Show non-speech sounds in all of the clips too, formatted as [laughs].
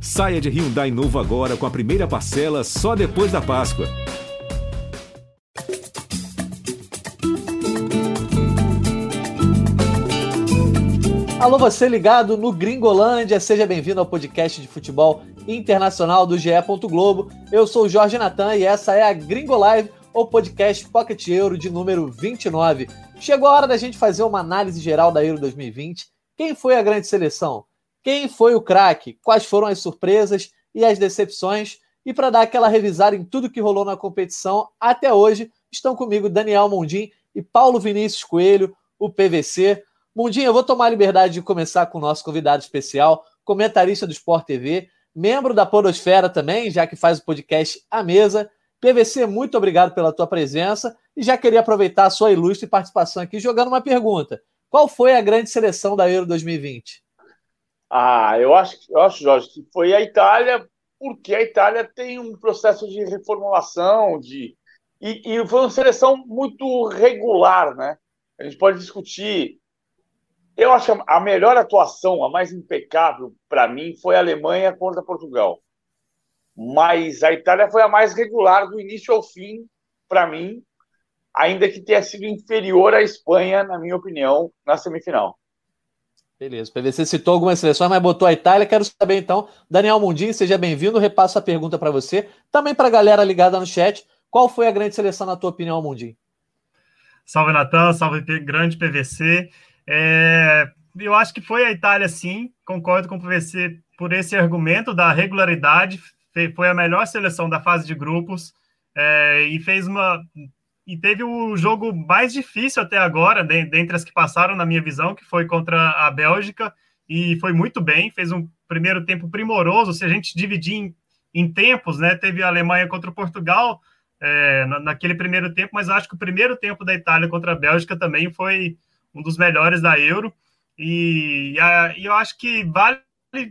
Saia de Hyundai novo agora com a primeira parcela só depois da Páscoa. Alô, você ligado no Gringolândia, seja bem-vindo ao podcast de futebol internacional do GE. Globo. Eu sou o Jorge Natan e essa é a Gringo Live, o podcast Pocket Euro de número 29. Chegou a hora da gente fazer uma análise geral da Euro 2020. Quem foi a grande seleção? Quem foi o craque? Quais foram as surpresas e as decepções? E para dar aquela revisada em tudo que rolou na competição até hoje, estão comigo Daniel Mundim e Paulo Vinícius Coelho, o PVC. Mundim, eu vou tomar a liberdade de começar com o nosso convidado especial, comentarista do Sport TV, membro da Podosfera também, já que faz o podcast à mesa. PVC, muito obrigado pela tua presença e já queria aproveitar a sua ilustre participação aqui jogando uma pergunta. Qual foi a grande seleção da Euro 2020? Ah, eu acho, eu acho, Jorge, que foi a Itália, porque a Itália tem um processo de reformulação, de e, e foi uma seleção muito regular, né? A gente pode discutir eu acho a melhor atuação, a mais impecável para mim, foi a Alemanha contra Portugal. Mas a Itália foi a mais regular do início ao fim, para mim, ainda que tenha sido inferior à Espanha, na minha opinião, na semifinal. Beleza, o PVC citou algumas seleções, mas botou a Itália. Quero saber então, Daniel Mundim, seja bem-vindo. Repasso a pergunta para você. Também para a galera ligada no chat. Qual foi a grande seleção, na tua opinião, Mundim? Salve, Natan, salve, grande PVC. É, eu acho que foi a Itália, sim. Concordo com o PVC por esse argumento da regularidade. Foi a melhor seleção da fase de grupos é, e fez uma e teve o jogo mais difícil até agora, dentre as que passaram na minha visão, que foi contra a Bélgica, e foi muito bem, fez um primeiro tempo primoroso. Se a gente dividir em, em tempos, né? Teve a Alemanha contra Portugal é, naquele primeiro tempo, mas acho que o primeiro tempo da Itália contra a Bélgica também foi um dos melhores da Euro. E, a, e eu acho que vale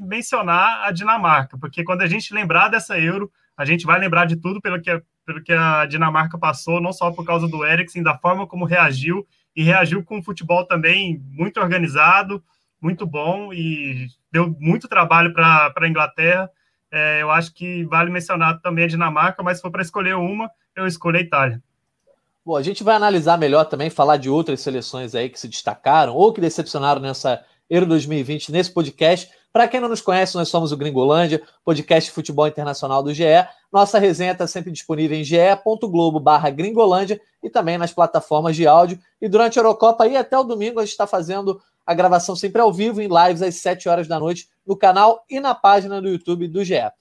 mencionar a Dinamarca, porque quando a gente lembrar dessa Euro, a gente vai lembrar de tudo pelo que, pelo que a Dinamarca passou, não só por causa do Eriksen, da forma como reagiu, e reagiu com um futebol também muito organizado, muito bom, e deu muito trabalho para a Inglaterra. É, eu acho que vale mencionar também a Dinamarca, mas se for para escolher uma, eu escolho a Itália. Bom, a gente vai analisar melhor também, falar de outras seleções aí que se destacaram ou que decepcionaram nessa Euro 2020 nesse podcast. Para quem não nos conhece, nós somos o Gringolândia, podcast de futebol internacional do GE. Nossa resenha está sempre disponível em ge.globo barra Gringolândia e também nas plataformas de áudio. E durante a Eurocopa aí até o domingo a gente está fazendo a gravação sempre ao vivo, em lives às 7 horas da noite, no canal e na página do YouTube do GE.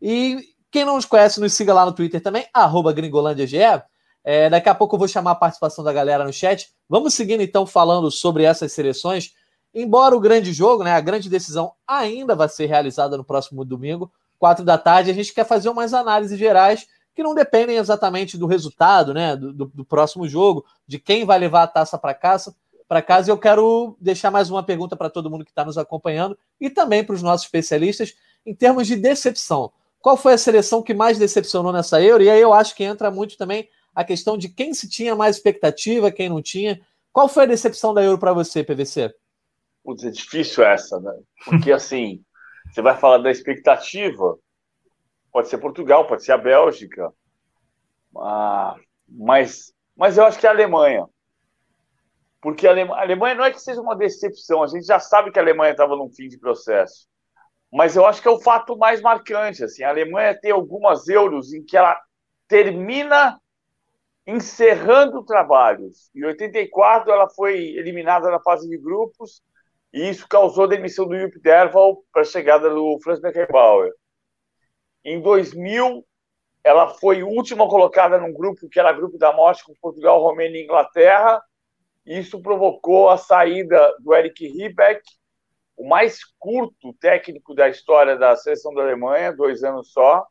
E quem não nos conhece, nos siga lá no Twitter também, GringolândiaGE. É, daqui a pouco eu vou chamar a participação da galera no chat. Vamos seguindo então falando sobre essas seleções. Embora o grande jogo, né, a grande decisão ainda vai ser realizada no próximo domingo, quatro da tarde, a gente quer fazer umas análises gerais que não dependem exatamente do resultado, né, do, do, do próximo jogo, de quem vai levar a taça para casa. Para casa, eu quero deixar mais uma pergunta para todo mundo que está nos acompanhando e também para os nossos especialistas em termos de decepção. Qual foi a seleção que mais decepcionou nessa Euro? E aí eu acho que entra muito também a questão de quem se tinha mais expectativa, quem não tinha. Qual foi a decepção da Euro para você, PVC? Putz, é difícil essa, né? Porque assim, você vai falar da expectativa, pode ser Portugal, pode ser a Bélgica, ah, mas, mas eu acho que é a Alemanha. Porque a Alemanha não é que seja uma decepção, a gente já sabe que a Alemanha estava num fim de processo. Mas eu acho que é o fato mais marcante. Assim, a Alemanha tem algumas euros em que ela termina encerrando trabalhos. Em 84, ela foi eliminada na fase de grupos e isso causou a demissão do Jupp Derval para a chegada do Franz Beckenbauer. Em 2000, ela foi última colocada num grupo que era grupo da morte com Portugal, Romênia e Inglaterra. Isso provocou a saída do Eric Riebeck, o mais curto técnico da história da seleção da Alemanha, dois anos só.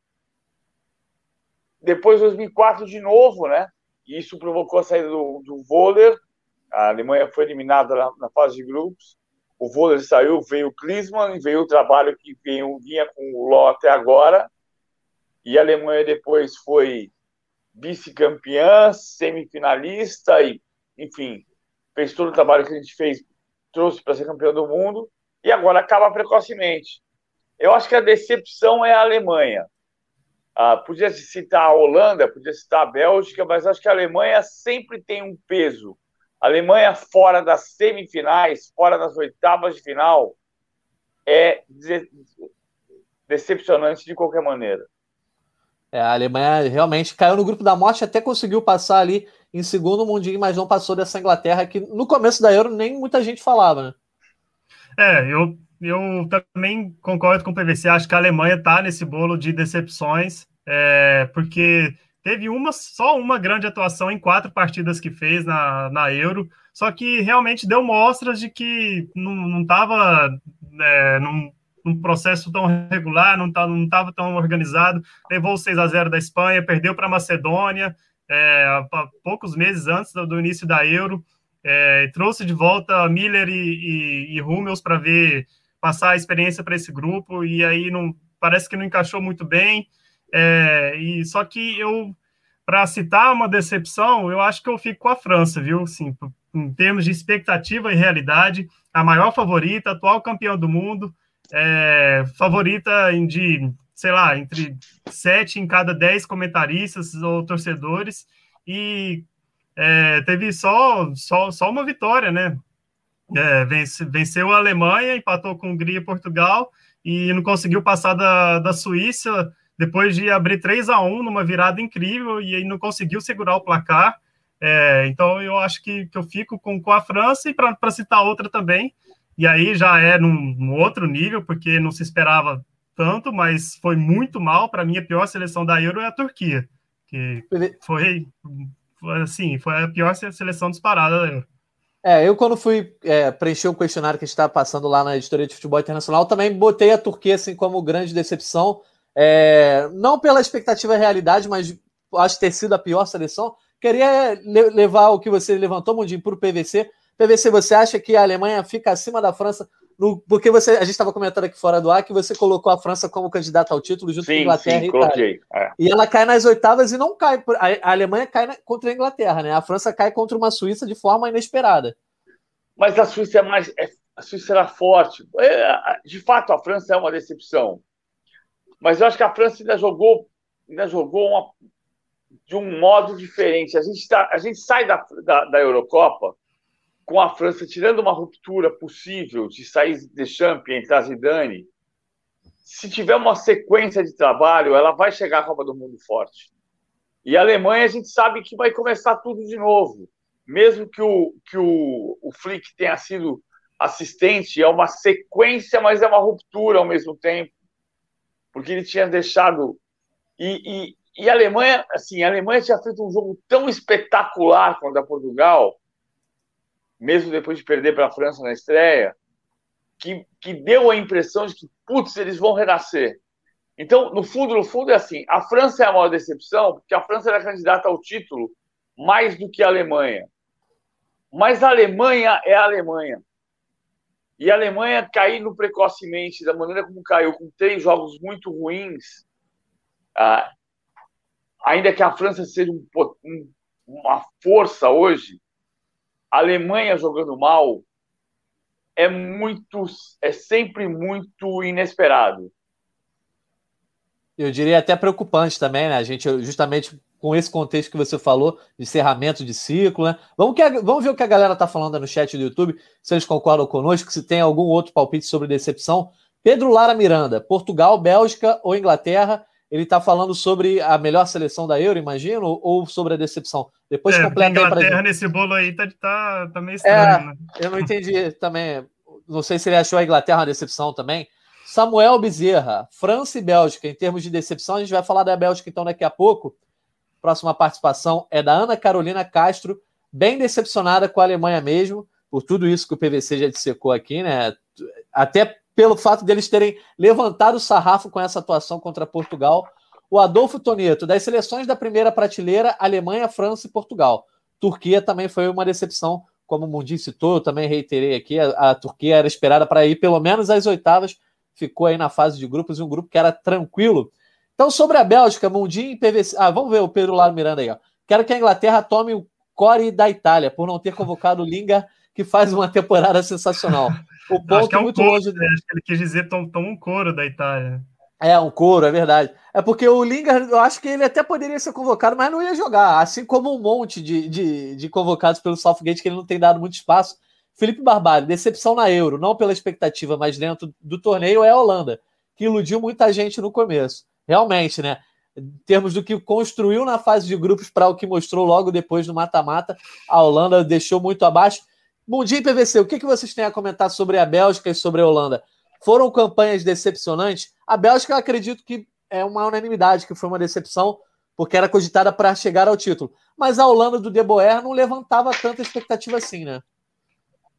Depois, 2004, de novo, né? e isso provocou a saída do, do Voller. A Alemanha foi eliminada na, na fase de grupos. O Voller saiu, veio o Klinsmann, veio o trabalho que veio, vinha com o Ló até agora. E a Alemanha depois foi vice-campeã, semifinalista, e, enfim, fez todo o trabalho que a gente fez, trouxe para ser campeão do mundo, e agora acaba precocemente. Eu acho que a decepção é a Alemanha. Ah, podia citar a Holanda, podia citar a Bélgica, mas acho que a Alemanha sempre tem um peso. Alemanha fora das semifinais, fora das oitavas de final, é decepcionante de qualquer maneira. É, a Alemanha realmente caiu no grupo da morte, até conseguiu passar ali em segundo mundinho, mas não passou dessa Inglaterra que no começo da Euro nem muita gente falava, né? É, eu, eu também concordo com o PVC, acho que a Alemanha está nesse bolo de decepções, é, porque teve uma só uma grande atuação em quatro partidas que fez na, na Euro, só que realmente deu mostras de que não estava é, num, num, processo tão regular, não estava tão organizado, levou o 6 a 0 da Espanha, perdeu para a Macedônia, é, poucos meses antes do, do início da Euro, é, trouxe de volta Miller e, e, e Hummels para ver passar a experiência para esse grupo e aí não parece que não encaixou muito bem. É, e só que eu para citar uma decepção, eu acho que eu fico com a França, viu? Assim, em termos de expectativa e realidade, a maior favorita, atual campeão do mundo, é, favorita de, sei lá, entre sete em cada dez comentaristas ou torcedores, e é, teve só, só, só uma vitória, né? É, vence, venceu a Alemanha, empatou com Hungria e Portugal e não conseguiu passar da, da Suíça depois de abrir 3 a 1 numa virada incrível e aí não conseguiu segurar o placar. É, então eu acho que, que eu fico com, com a França e para citar outra também, e aí já é num, num, outro nível, porque não se esperava tanto, mas foi muito mal. Para mim, a pior seleção da Euro é a Turquia, que foi assim, foi a pior seleção disparada da Euro. É, eu quando fui é, preencher o um questionário que está passando lá na editoria de futebol internacional, também botei a Turquia assim como grande decepção, é, não pela expectativa e realidade, mas acho ter sido a pior seleção. Queria levar o que você levantou, Mundinho, para o PVC. PVC, você acha que a Alemanha fica acima da França? No, porque você, a gente estava comentando aqui fora do ar que você colocou a França como candidata ao título junto sim, com a Inglaterra sim, e Itália. É. E ela cai nas oitavas e não cai. A, Alemanha cai na, contra a Inglaterra, né? A França cai contra uma Suíça de forma inesperada. Mas a Suíça é mais. É, a Suíça era forte. É, de fato, a França é uma decepção. Mas eu acho que a França ainda jogou, ainda jogou uma, de um modo diferente. A gente, tá, a gente sai da, da, da Eurocopa com a França tirando uma ruptura possível de sair de Champs e entrar Zidane, se tiver uma sequência de trabalho, ela vai chegar à Copa do Mundo forte. E a Alemanha, a gente sabe que vai começar tudo de novo. Mesmo que o, que o, o Flick tenha sido assistente, é uma sequência, mas é uma ruptura ao mesmo tempo. Porque ele tinha deixado. E, e, e a Alemanha, assim, a Alemanha tinha feito um jogo tão espetacular contra Portugal mesmo depois de perder para a França na estreia, que, que deu a impressão de que, putz, eles vão renascer. Então, no fundo, no fundo é assim, a França é a maior decepção, porque a França era candidata ao título mais do que a Alemanha. Mas a Alemanha é a Alemanha. E a Alemanha caindo precocemente, da maneira como caiu, com três jogos muito ruins, ah, ainda que a França seja um, um, uma força hoje, a Alemanha jogando mal é muito, é sempre muito inesperado. Eu diria até preocupante também, né? A gente, justamente com esse contexto que você falou, de encerramento de ciclo, né? Vamos, que, vamos ver o que a galera tá falando no chat do YouTube, se eles concordam conosco, se tem algum outro palpite sobre decepção. Pedro Lara Miranda, Portugal, Bélgica ou Inglaterra? Ele está falando sobre a melhor seleção da Euro, imagino, ou sobre a decepção? Depois é, completa aí para gente. nesse bolo aí tá, tá, tá meio estranho, é, né? Eu não entendi também. Não sei se ele achou a Inglaterra uma decepção também. Samuel Bezerra, França e Bélgica, em termos de decepção, a gente vai falar da Bélgica então daqui a pouco. Próxima participação é da Ana Carolina Castro, bem decepcionada com a Alemanha mesmo, por tudo isso que o PVC já dissecou aqui, né? Até pelo fato deles terem levantado o sarrafo com essa atuação contra Portugal. O Adolfo Toneto, das seleções da primeira prateleira, Alemanha, França e Portugal. Turquia também foi uma decepção, como o Mundinho citou, eu também reiterei aqui, a, a Turquia era esperada para ir pelo menos às oitavas, ficou aí na fase de grupos, e um grupo que era tranquilo. Então, sobre a Bélgica, Mundinho e PVC. Ah, vamos ver o Pedro Laro Miranda aí. Ó. Quero que a Inglaterra tome o core da Itália, por não ter convocado o Lingard que faz uma temporada sensacional. O ponto acho que é um muito couro, longe. Né? Acho que ele quis dizer toma um couro da Itália. É, um couro, é verdade. É porque o Lingard, eu acho que ele até poderia ser convocado, mas não ia jogar. Assim como um monte de, de, de convocados pelo Southgate, que ele não tem dado muito espaço. Felipe Barbalho, decepção na Euro, não pela expectativa, mas dentro do torneio, é a Holanda, que iludiu muita gente no começo. Realmente, né? Em termos do que construiu na fase de grupos para o que mostrou logo depois no mata-mata, a Holanda deixou muito abaixo. Bom dia, PVC. O que, que vocês têm a comentar sobre a Bélgica e sobre a Holanda? Foram campanhas decepcionantes? A Bélgica, eu acredito que é uma unanimidade, que foi uma decepção, porque era cogitada para chegar ao título. Mas a Holanda do De Boer não levantava tanta expectativa assim, né?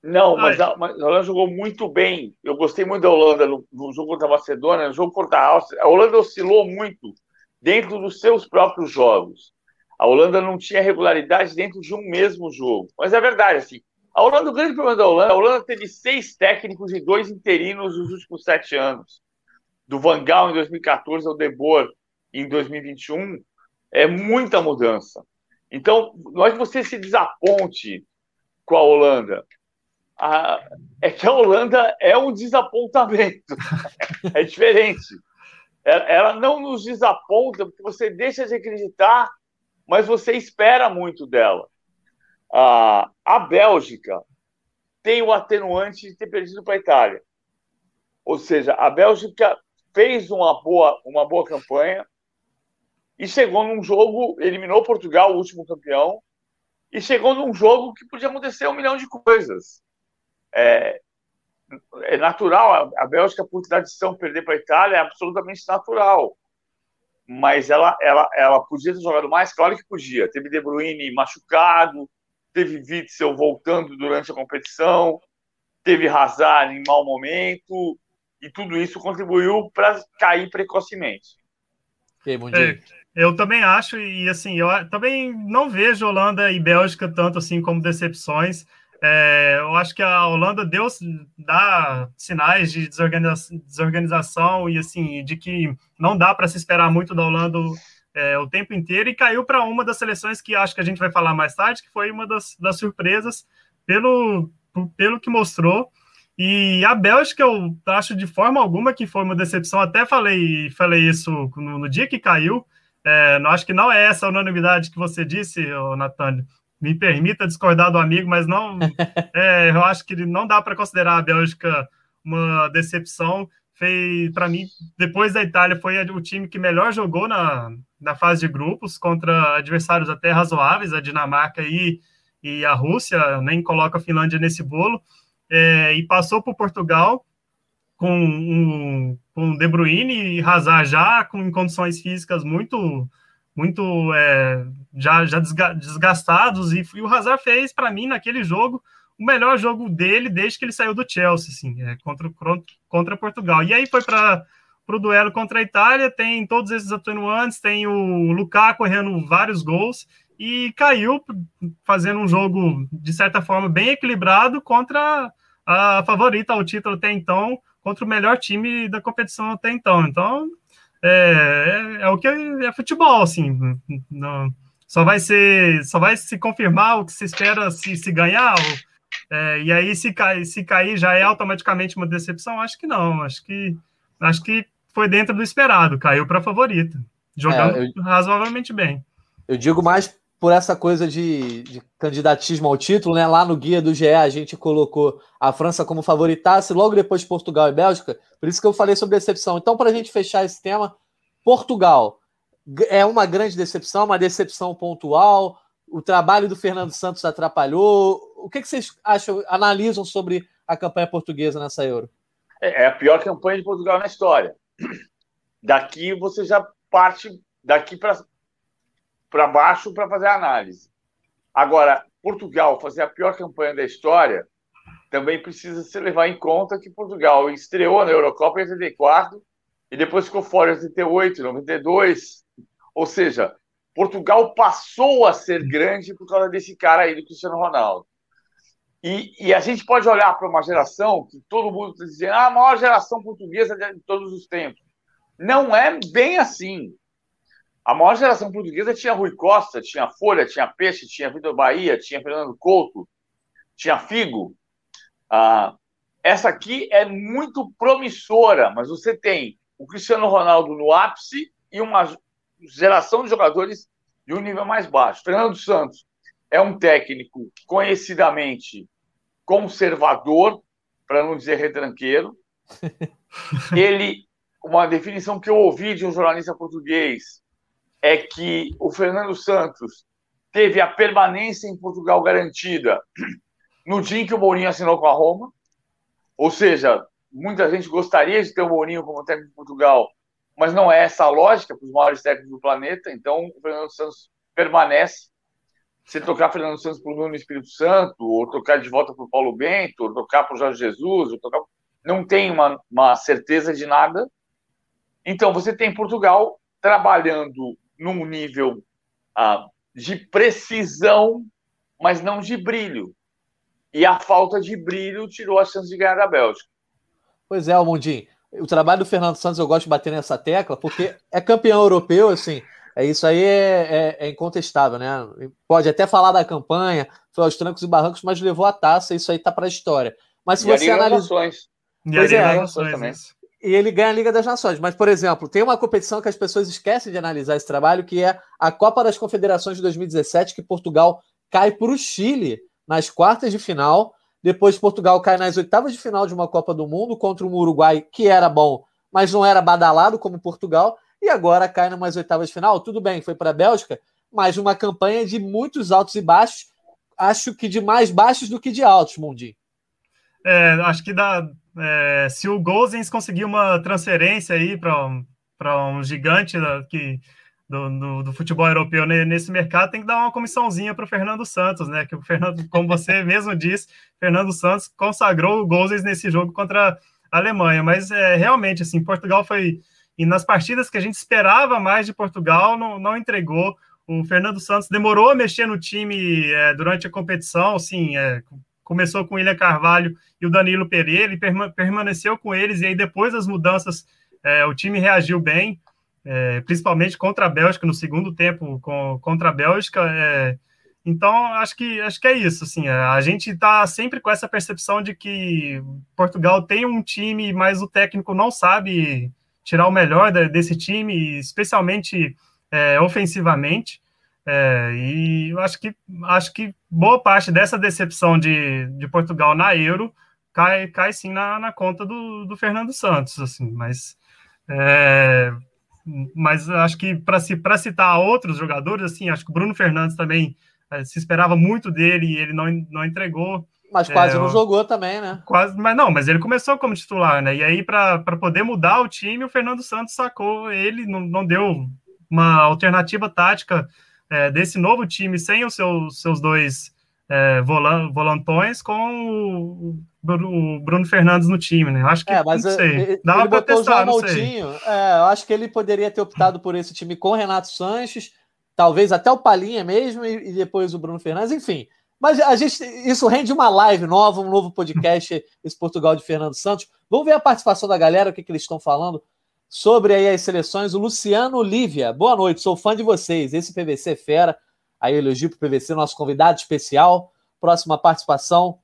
Não, mas a, mas a, Holanda jogou muito bem. Eu gostei muito da Holanda no, no, jogo contra a Macedônia, no jogo contra a Áustria. A Holanda oscilou muito dentro dos seus próprios jogos. A Holanda não tinha regularidade dentro de um mesmo jogo. Mas é verdade, assim, a Holanda, o grande problema da Holanda, a Holanda teve seis técnicos e dois interinos nos últimos sete anos. Do Van Gaal em 2014 ao De Boer em 2021, é muita mudança. Então, não é que você se desaponte com a Holanda, a, é que a Holanda é um desapontamento. [laughs] é diferente. Ela, ela não nos desaponta porque você deixa de acreditar, mas você espera muito dela. A, a Bélgica tem o atenuante de ter perdido para a Itália. Ou seja, a Bélgica fez uma boa, uma boa campanha e chegou num jogo, eliminou Portugal, o último campeão, e chegou num jogo que podia acontecer um milhão de coisas. É, é natural, a, Bélgica, por tradição, perder para a Itália é absolutamente natural. Mas ela, ela, ela podia ter jogado mais? Claro que podia. Teve De Bruyne machucado, teve Witzel voltando durante a competição, teve Hazard em mau momento, e tudo isso contribuiu para cair precocemente. É, eu também acho, e assim, eu também não vejo Holanda e Bélgica tanto assim como decepções. É, eu acho que a Holanda deu dá sinais de desorganização, desorganização e assim de que não dá para se esperar muito da Holanda é, o tempo inteiro e caiu para uma das seleções que acho que a gente vai falar mais tarde, que foi uma das, das surpresas pelo, pelo que mostrou. E a Bélgica, eu acho de forma alguma que foi uma decepção. Até falei, falei isso no, no dia que caiu. É, não acho que não é essa unanimidade que você disse, Natânia. Me permita discordar do amigo, mas não. [laughs] É, eu acho que não dá para considerar a Bélgica uma decepção fez, para mim, depois da Itália, foi o time que melhor jogou na, na fase de grupos contra adversários até razoáveis, a Dinamarca e, e a Rússia, nem coloca a Finlândia nesse bolo, é, e passou por Portugal com um, com De Bruyne e Hazard já com condições físicas muito muito é, já, já desgastados e, e o Hazard fez para mim naquele jogo o melhor jogo dele desde que ele saiu do Chelsea, assim, é, contra, contra Portugal. E aí foi para o duelo contra a Itália, tem todos esses atenuantes, tem o Lukaku correndo vários gols e caiu fazendo um jogo, de certa forma, bem equilibrado contra a favorita ao título até então, contra o melhor time da competição até então. Então, é, é, é o que é futebol, assim. Não, só vai ser, só vai se confirmar o que se espera se, se ganhar, é, e aí, se, cai, se cair, já é automaticamente uma decepção? Acho que não. Acho que, acho que foi dentro do esperado. Caiu para favorita. Jogando é, eu, razoavelmente bem. Eu digo mais por essa coisa de, de, candidatismo ao título, né? Lá no guia do GE a gente colocou a França como favoritasse, logo depois Portugal e Bélgica. Por isso que eu falei sobre decepção. Então, para a gente fechar esse tema, Portugal é uma grande decepção, uma decepção pontual. O trabalho do Fernando Santos atrapalhou o que, que vocês acham, analisam sobre a campanha portuguesa nessa Euro? É, é a pior campanha de Portugal na história. Daqui você já parte daqui para baixo para fazer a análise. Agora, Portugal fazer a pior campanha da história também precisa se levar em conta que Portugal estreou na Eurocopa em 84 e depois ficou fora em 88, 92. Ou seja, Portugal passou a ser grande por causa desse cara aí do Cristiano Ronaldo. E, e, a gente pode olhar para uma geração que todo mundo está dizendo ah, a maior geração portuguesa de todos os tempos. Não é bem assim. A maior geração portuguesa tinha Rui Costa, tinha Folha, tinha Peixe, tinha Vitor Bahia, tinha Fernando Couto, tinha Figo. Ah, essa aqui é muito promissora, mas você tem o Cristiano Ronaldo no ápice e uma geração de jogadores de um nível mais baixo. Fernando Santos é um técnico conhecidamente conservador, para não dizer retranqueiro. [laughs] Ele, uma definição que eu ouvi de um jornalista português é que o Fernando Santos teve a permanência em Portugal garantida no dia em que o Mourinho assinou com a Roma. Ou seja, muita gente gostaria de ter o Mourinho como técnico de Portugal, mas não é essa a lógica para os maiores técnicos do planeta. Então, o Fernando Santos permanece. Se tocar Fernando Santos para o Nuno Espírito Santo, ou tocar de volta para o Paulo Bento, ou tocar para o Jorge Jesus, ou tocar... não tem uma, uma certeza de nada. Então, você tem Portugal trabalhando num nível ah, de precisão, mas não de brilho. E a falta de brilho tirou a chance de ganhar da Bélgica. Pois é, Almundinho. O trabalho do Fernando Santos eu gosto de bater nessa tecla, porque é campeão europeu, assim, é isso aí é, é, é, incontestável, né? Pode até falar da campanha, foi aos trancos e barrancos, mas levou a taça, isso aí tá para a história. Mas se e você analisa. Pois é, também. E ele ganha a Liga das Nações. Mas, por exemplo, tem uma competição que as pessoas esquecem de analisar esse trabalho, que é a Copa das Confederações de 2017, que Portugal cai para o Chile nas quartas de final. Depois, Portugal cai nas oitavas de final de uma Copa do Mundo contra um Uruguai que era bom, mas não era badalado como Portugal. E agora cai nas oitavas de final. Tudo bem, foi para a Bélgica, mas uma campanha de muitos altos e baixos. Acho que de mais baixos do que de altos, Mundi. É, acho que dá, é, se o Gozens conseguir uma transferência aí para um gigante da, que, do, do, do, futebol europeu nesse mercado, tem que dar uma comissãozinha para o Fernando Santos, né? Que o Fernando, como você [laughs] mesmo disse, Fernando Santos consagrou o Gozens nesse jogo contra a Alemanha. Mas é, realmente, assim, Portugal foi. E nas partidas que a gente esperava mais de Portugal, não, não entregou. O Fernando Santos demorou a mexer no time é, durante a competição, assim, é, começou com o William Carvalho e o Danilo Pereira, ele permaneceu com eles, e aí depois das mudanças é, o time reagiu bem, é, principalmente contra a Bélgica no segundo tempo, com, contra a Bélgica. É, então, acho que, acho que é isso. Assim, a gente está sempre com essa percepção de que Portugal tem um time, mas o técnico não sabe tirar o melhor desse time, especialmente é, ofensivamente. É, e eu acho que, acho que boa parte dessa decepção de, de Portugal na Euro cai, cai sim na, na conta do, do Fernando Santos, assim, mas é, mas acho que para citar outros jogadores, assim, acho que o Bruno Fernandes também é, se esperava muito dele e ele não, não entregou. Mas quase é, não jogou também, né? Quase, mas não, mas ele começou como titular, né? E aí, para poder mudar o time, o Fernando Santos sacou ele, não, não deu uma alternativa tática é, desse novo time sem os seus, seus dois é, volantões com o, o, Bruno Fernandes no time, né? Acho que é, mas não sei. Dava para testar, não sei. É, eu acho que ele poderia ter optado por esse time com Renato Sanches, talvez até o Palinha mesmo e, e depois o Bruno Fernandes, enfim. Mas a gente, isso rende uma live nova, um novo podcast, [laughs] esse Portugal de Fernando Santos. Vamos ver a participação da galera, o que, que eles estão falando sobre aí as seleções. O Luciano Lívia, boa noite, sou fã de vocês. Esse PVC é fera. Aí elogio para o PVC, nosso convidado especial. Próxima participação.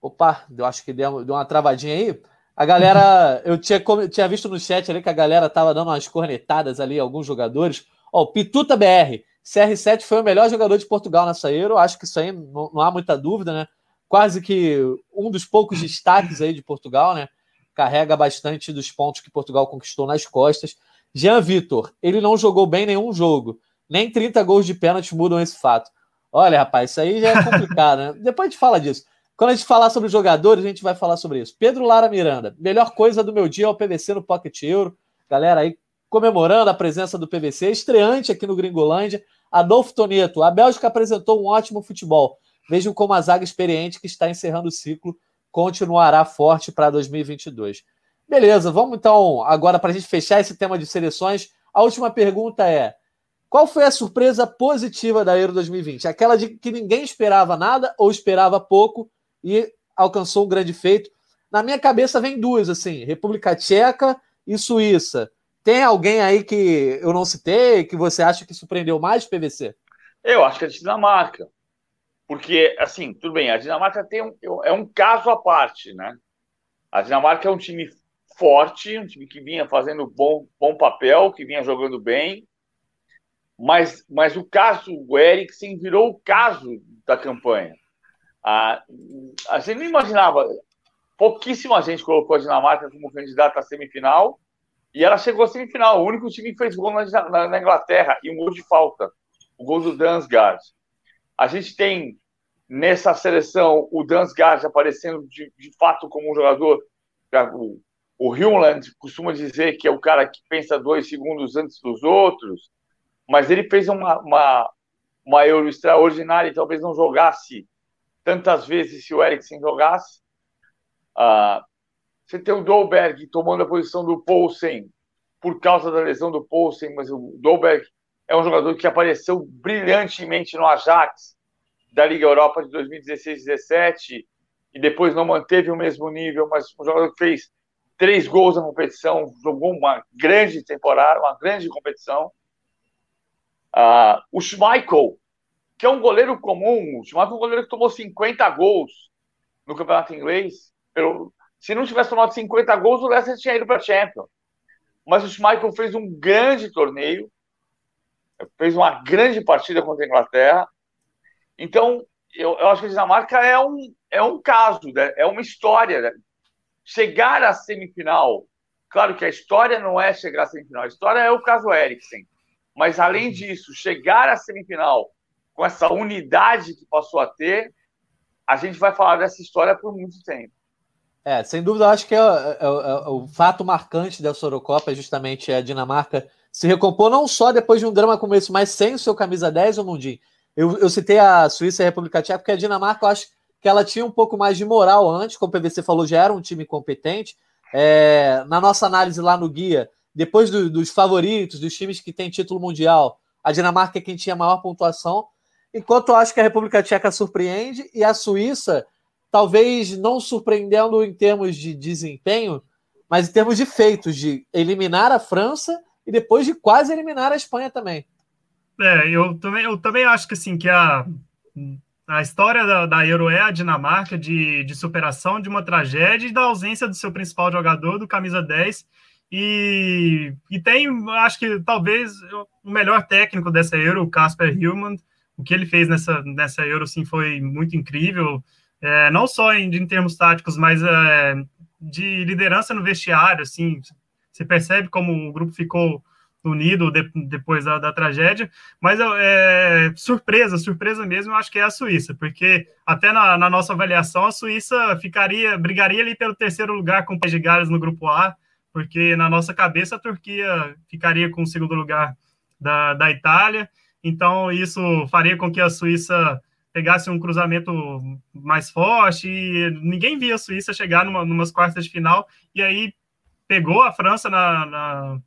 Opa, eu acho que deu, deu uma travadinha aí. A galera, [laughs] eu tinha, tinha visto no chat ali que a galera tava dando umas cornetadas ali, alguns jogadores. Ó, o Pituta BR, CR7 foi o melhor jogador de Portugal nessa Euro. Acho que isso aí não, não há muita dúvida, né? Quase que um dos poucos destaques aí de Portugal, né? Carrega bastante dos pontos que Portugal conquistou nas costas. Jean Vitor, ele não jogou bem nenhum jogo. Nem 30 gols de pênalti mudam esse fato. Olha, rapaz, isso aí já é [laughs] complicado, né? Depois a gente fala disso. Quando a gente falar sobre jogadores, a gente vai falar sobre isso. Pedro Lara Miranda, melhor coisa do meu dia é o PVC no Pocket Euro. Galera aí comemorando a presença do PVC, estreante aqui no Gringolândia. Adolfo Toneto, a Bélgica apresentou um ótimo futebol. Vejam como a zaga experiente que está encerrando o ciclo continuará forte para 2022. Beleza, vamos então agora para a gente fechar esse tema de seleções. A última pergunta é: qual foi a surpresa positiva da Euro 2020? Aquela de que ninguém esperava nada ou esperava pouco e alcançou um grande feito? Na minha cabeça vem duas assim: República Tcheca e Suíça. Tem alguém aí que eu não citei que você acha que surpreendeu mais, PVC? Eu acho que é a Dinamarca. Porque, assim, tudo bem, a Dinamarca tem um, é um caso à parte, né? A Dinamarca é um time forte, um time que vinha fazendo bom, bom papel, que vinha jogando bem, mas, mas o caso o Eriksen virou o caso da campanha. A, a gente não imaginava, pouquíssima gente colocou a Dinamarca como candidata à semifinal, e ela chegou à semifinal. O único time que fez gol na, na, na Inglaterra, e um gol de falta, o gol do Dansgaard. A gente tem nessa seleção o Dansgaard aparecendo de, de fato como um jogador. O, o costuma dizer que é o cara que pensa dois segundos antes dos outros, mas ele fez uma, uma, uma Euro extraordinária e talvez não jogasse tantas vezes se o Eriksen jogasse. Ah, você tem o Dolberg tomando a posição do Poulsen por causa da lesão do Poulsen, mas o Dolberg é um jogador que apareceu brilhantemente no Ajax da Liga Europa de 2016-17 e depois não manteve o mesmo nível, mas um jogador que fez três gols na competição, jogou uma grande temporada, uma grande competição. Uh, o Schmeichel, que é um goleiro comum, o Schmeichel é um goleiro que tomou 50 gols no campeonato inglês. Pelo, se não tivesse tomado 50 gols, o Leicester tinha ido para a Champions. Mas o Schmeichel fez um grande torneio, fez uma grande partida contra a Inglaterra. Então, eu, eu acho que a Dinamarca é um, é um caso, né? é uma história. Né? Chegar à semifinal, claro que a história não é chegar à semifinal, a história é o caso Eriksen. Mas, além disso, chegar à semifinal com essa unidade que passou a ter, a gente vai falar dessa história por muito tempo. É, sem dúvida, eu acho que é, é, é, o fato marcante da Eurocopa é justamente a Dinamarca se recompor não só depois de um drama como esse, mas sem o seu camisa 10, ou Mundinho. Eu, eu citei a Suíça e a República Tcheca, porque a Dinamarca, eu acho que ela tinha um pouco mais de moral antes, como o PVC falou, já era um time competente. É, na nossa análise lá no guia, depois do, dos favoritos, dos times que têm título mundial, a Dinamarca é quem tinha maior pontuação, enquanto eu acho que a República Tcheca surpreende e a Suíça, talvez não surpreendendo em termos de desempenho, mas em termos de feitos, de eliminar a França e depois de quase eliminar a Espanha também. É, eu também, eu também acho que assim que a, a história da, da Euro é a Dinamarca de, de superação de uma tragédia e da ausência do seu principal jogador, do camisa 10. E, e tem, acho que talvez o melhor técnico dessa Euro, o Casper Hillman. O que ele fez nessa, nessa Euro sim, foi muito incrível, é, não só em, em termos táticos, mas é, de liderança no vestiário. Assim, você percebe como o grupo ficou unido de, depois da, da, tragédia, mas é, surpresa, surpresa mesmo, eu acho que é a Suíça, porque até na, na, nossa avaliação a Suíça ficaria, brigaria ali pelo terceiro lugar com o País de Gales no grupo A, porque na nossa cabeça a Turquia ficaria com o segundo lugar da, da Itália, então isso faria com que a Suíça pegasse um cruzamento mais forte e ninguém via a Suíça chegar numa, numas quartas de final, e aí pegou a França na, na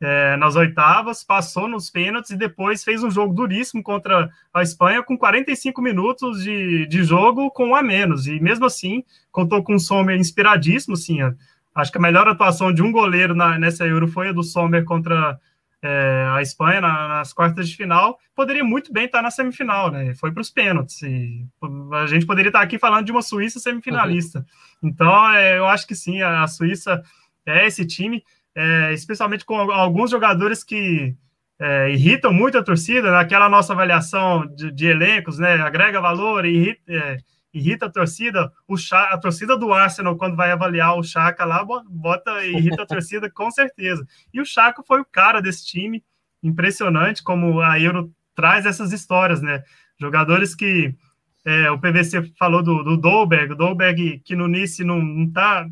é, nas oitavas, passou nos pênaltis e depois fez um jogo duríssimo contra a Espanha com 45 minutos de, de jogo com um a menos. E mesmo assim, contou com um Sommer inspiradíssimo. Sim, acho que a melhor atuação de um goleiro na, nessa Euro foi a do Sommer contra é, a Espanha na, nas quartas de final. Poderia muito bem estar na semifinal, né? Foi para os pênaltis. E a gente poderia estar aqui falando de uma Suíça semifinalista. Uhum. Então, é, eu acho que sim, a Suíça é esse time é, especialmente com alguns jogadores que é, irritam muito a torcida, naquela nossa avaliação de, de elencos, né? Agrega valor e irrita, é, irrita a torcida. O Chá, a torcida do Arsenal, quando vai avaliar o Chaka lá, bota irrita a [laughs] torcida com certeza. E o Chaka foi o cara desse time, impressionante como a Euro traz essas histórias, né? Jogadores que é, o PVC falou do, do Dolberg, o Dolberg que no Nice não, não tá,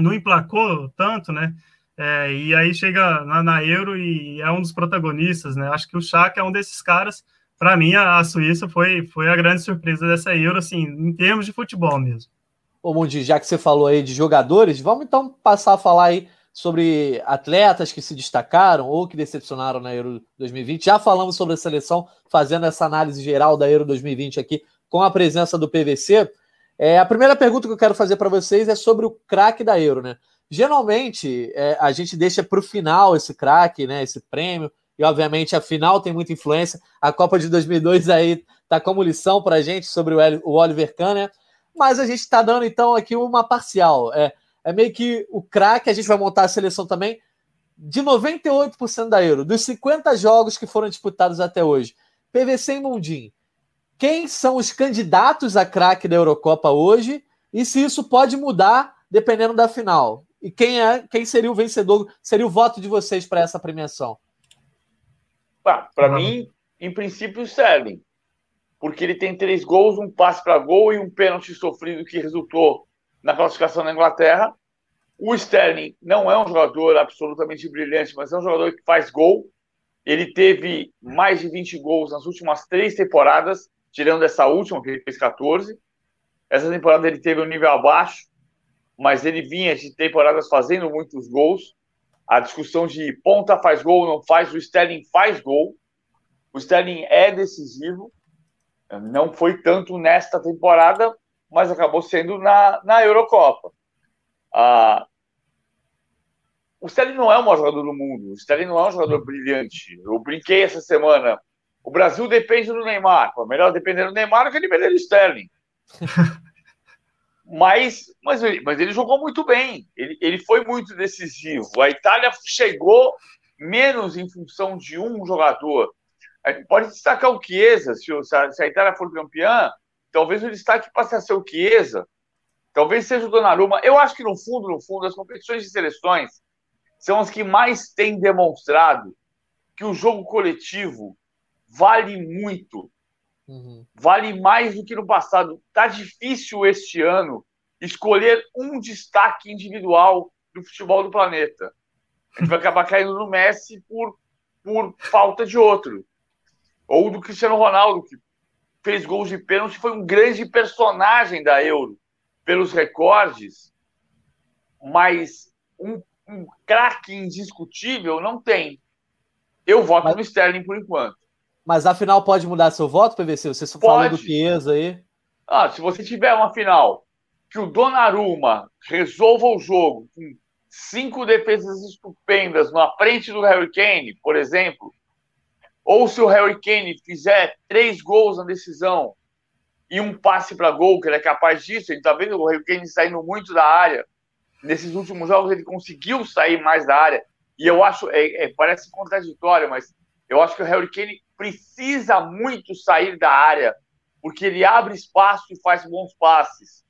não emplacou tanto, né? É, e aí chega na, na, Euro e é um dos protagonistas, né? Acho que o Chaka é um desses caras. Para mim, a, a, Suíça foi, foi a grande surpresa dessa Euro, assim, em termos de futebol mesmo. Ô, Mundi, já que você falou aí de jogadores, vamos então passar a falar aí sobre atletas que se destacaram ou que decepcionaram na Euro 2020. Já falamos sobre a seleção, fazendo essa análise geral da Euro 2020 aqui com a presença do PVC. É, a primeira pergunta que eu quero fazer para vocês é sobre o craque da Euro, né? Geralmente, é, a gente deixa para o final esse craque, né, esse prêmio, e obviamente a final tem muita influência. A Copa de 2002 aí tá como lição para a gente sobre o Oliver Kahn, né? Mas a gente está dando então aqui uma parcial. É, é meio que o craque, a gente vai montar a seleção também de 98% da Euro, dos 50 jogos que foram disputados até hoje. PVC e Mundim. Quem são os candidatos a craque da Eurocopa hoje e se isso pode mudar dependendo da final? E quem é, quem seria o vencedor? Seria o voto de vocês para essa premiação? Para mim, em princípio, o Sterling. Porque ele tem três gols, um passe para gol e um pênalti sofrido que resultou na classificação da Inglaterra. O Sterling não é um jogador absolutamente brilhante, mas é um jogador que faz gol. Ele teve mais de 20 gols nas últimas três temporadas, tirando essa última, que ele fez 14. Essa temporada ele teve um nível abaixo, mas ele vinha de temporadas fazendo muitos gols. A discussão de ponta faz gol, não faz, o Sterling faz gol. O Sterling é decisivo. Não foi tanto nesta temporada, mas acabou sendo na, na Eurocopa. Ah, o Sterling não é o maior jogador do mundo. O Sterling não é um jogador brilhante. Eu brinquei essa semana. O Brasil depende do Neymar. Pô, melhor depender do Neymar do que depender do Sterling. [laughs] mas, mas, mas ele jogou muito bem. Ele, ele foi muito decisivo. A Itália chegou menos em função de um jogador. Pode destacar o Chiesa. Se, se a Itália for campeã, talvez o destaque passe a ser o Chiesa. Talvez seja o Donnarumma. Eu acho que, no fundo, no fundo, as competições de seleções são as que mais têm demonstrado que o jogo coletivo vale muito. Uhum. Vale mais do que no passado. Tá difícil este ano escolher um destaque individual do futebol do planeta. A gente vai acabar caindo no Messi por, por falta de outro. Ou do Cristiano Ronaldo, que fez gols de pênalti, foi um grande personagem da Euro, pelos recordes, mas um um craque indiscutível, não tem. Eu voto mas, no Sterling por enquanto. Mas a final pode mudar seu voto, PVC? Você pode. falou do Chiesa aí. Ah, se você tiver uma final que o Donnarumma resolva o jogo com cinco defesas estupendas na frente do Harry Kane, por exemplo, ou se o Harry Kane fizer três gols na decisão e um passe para gol, que ele é capaz disso, a gente tá vendo o Harry Kane saindo muito da área, nesses últimos jogos ele conseguiu sair mais da área. E eu acho, é, é, parece contraditório, mas eu acho que o Harry Kane precisa muito sair da área, porque ele abre espaço e faz bons passes.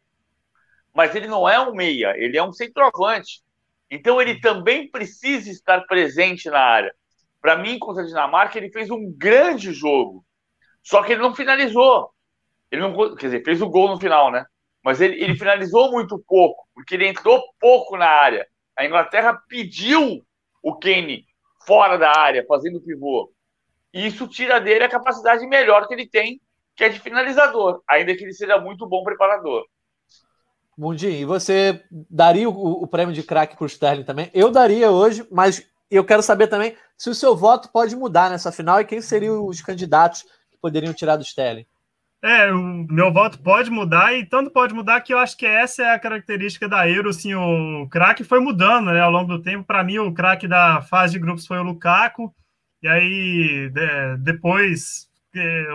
Mas ele não é um meia, ele é um centroavante. Então ele também precisa estar presente na área. Para mim, contra a Dinamarca, ele fez um grande jogo. Só que ele não finalizou. Ele não, quer dizer, fez o gol no final, né? mas ele, ele finalizou muito pouco, porque ele entrou pouco na área. A Inglaterra pediu o Kane fora da área, fazendo pivô. E isso tira dele a capacidade melhor que ele tem, que é de finalizador, ainda que ele seja muito bom preparador. Mundinho, e você daria o, o prêmio de craque para o Sterling também? Eu daria hoje, mas eu quero saber também se o seu voto pode mudar nessa final e quem seriam os candidatos que poderiam tirar do Sterling. É, o meu voto pode mudar, e tanto pode mudar que eu acho que essa é a característica da Euro, assim, o craque foi mudando, né, ao longo do tempo. Para mim, o craque da fase de grupos foi o Lukaku, e aí de, depois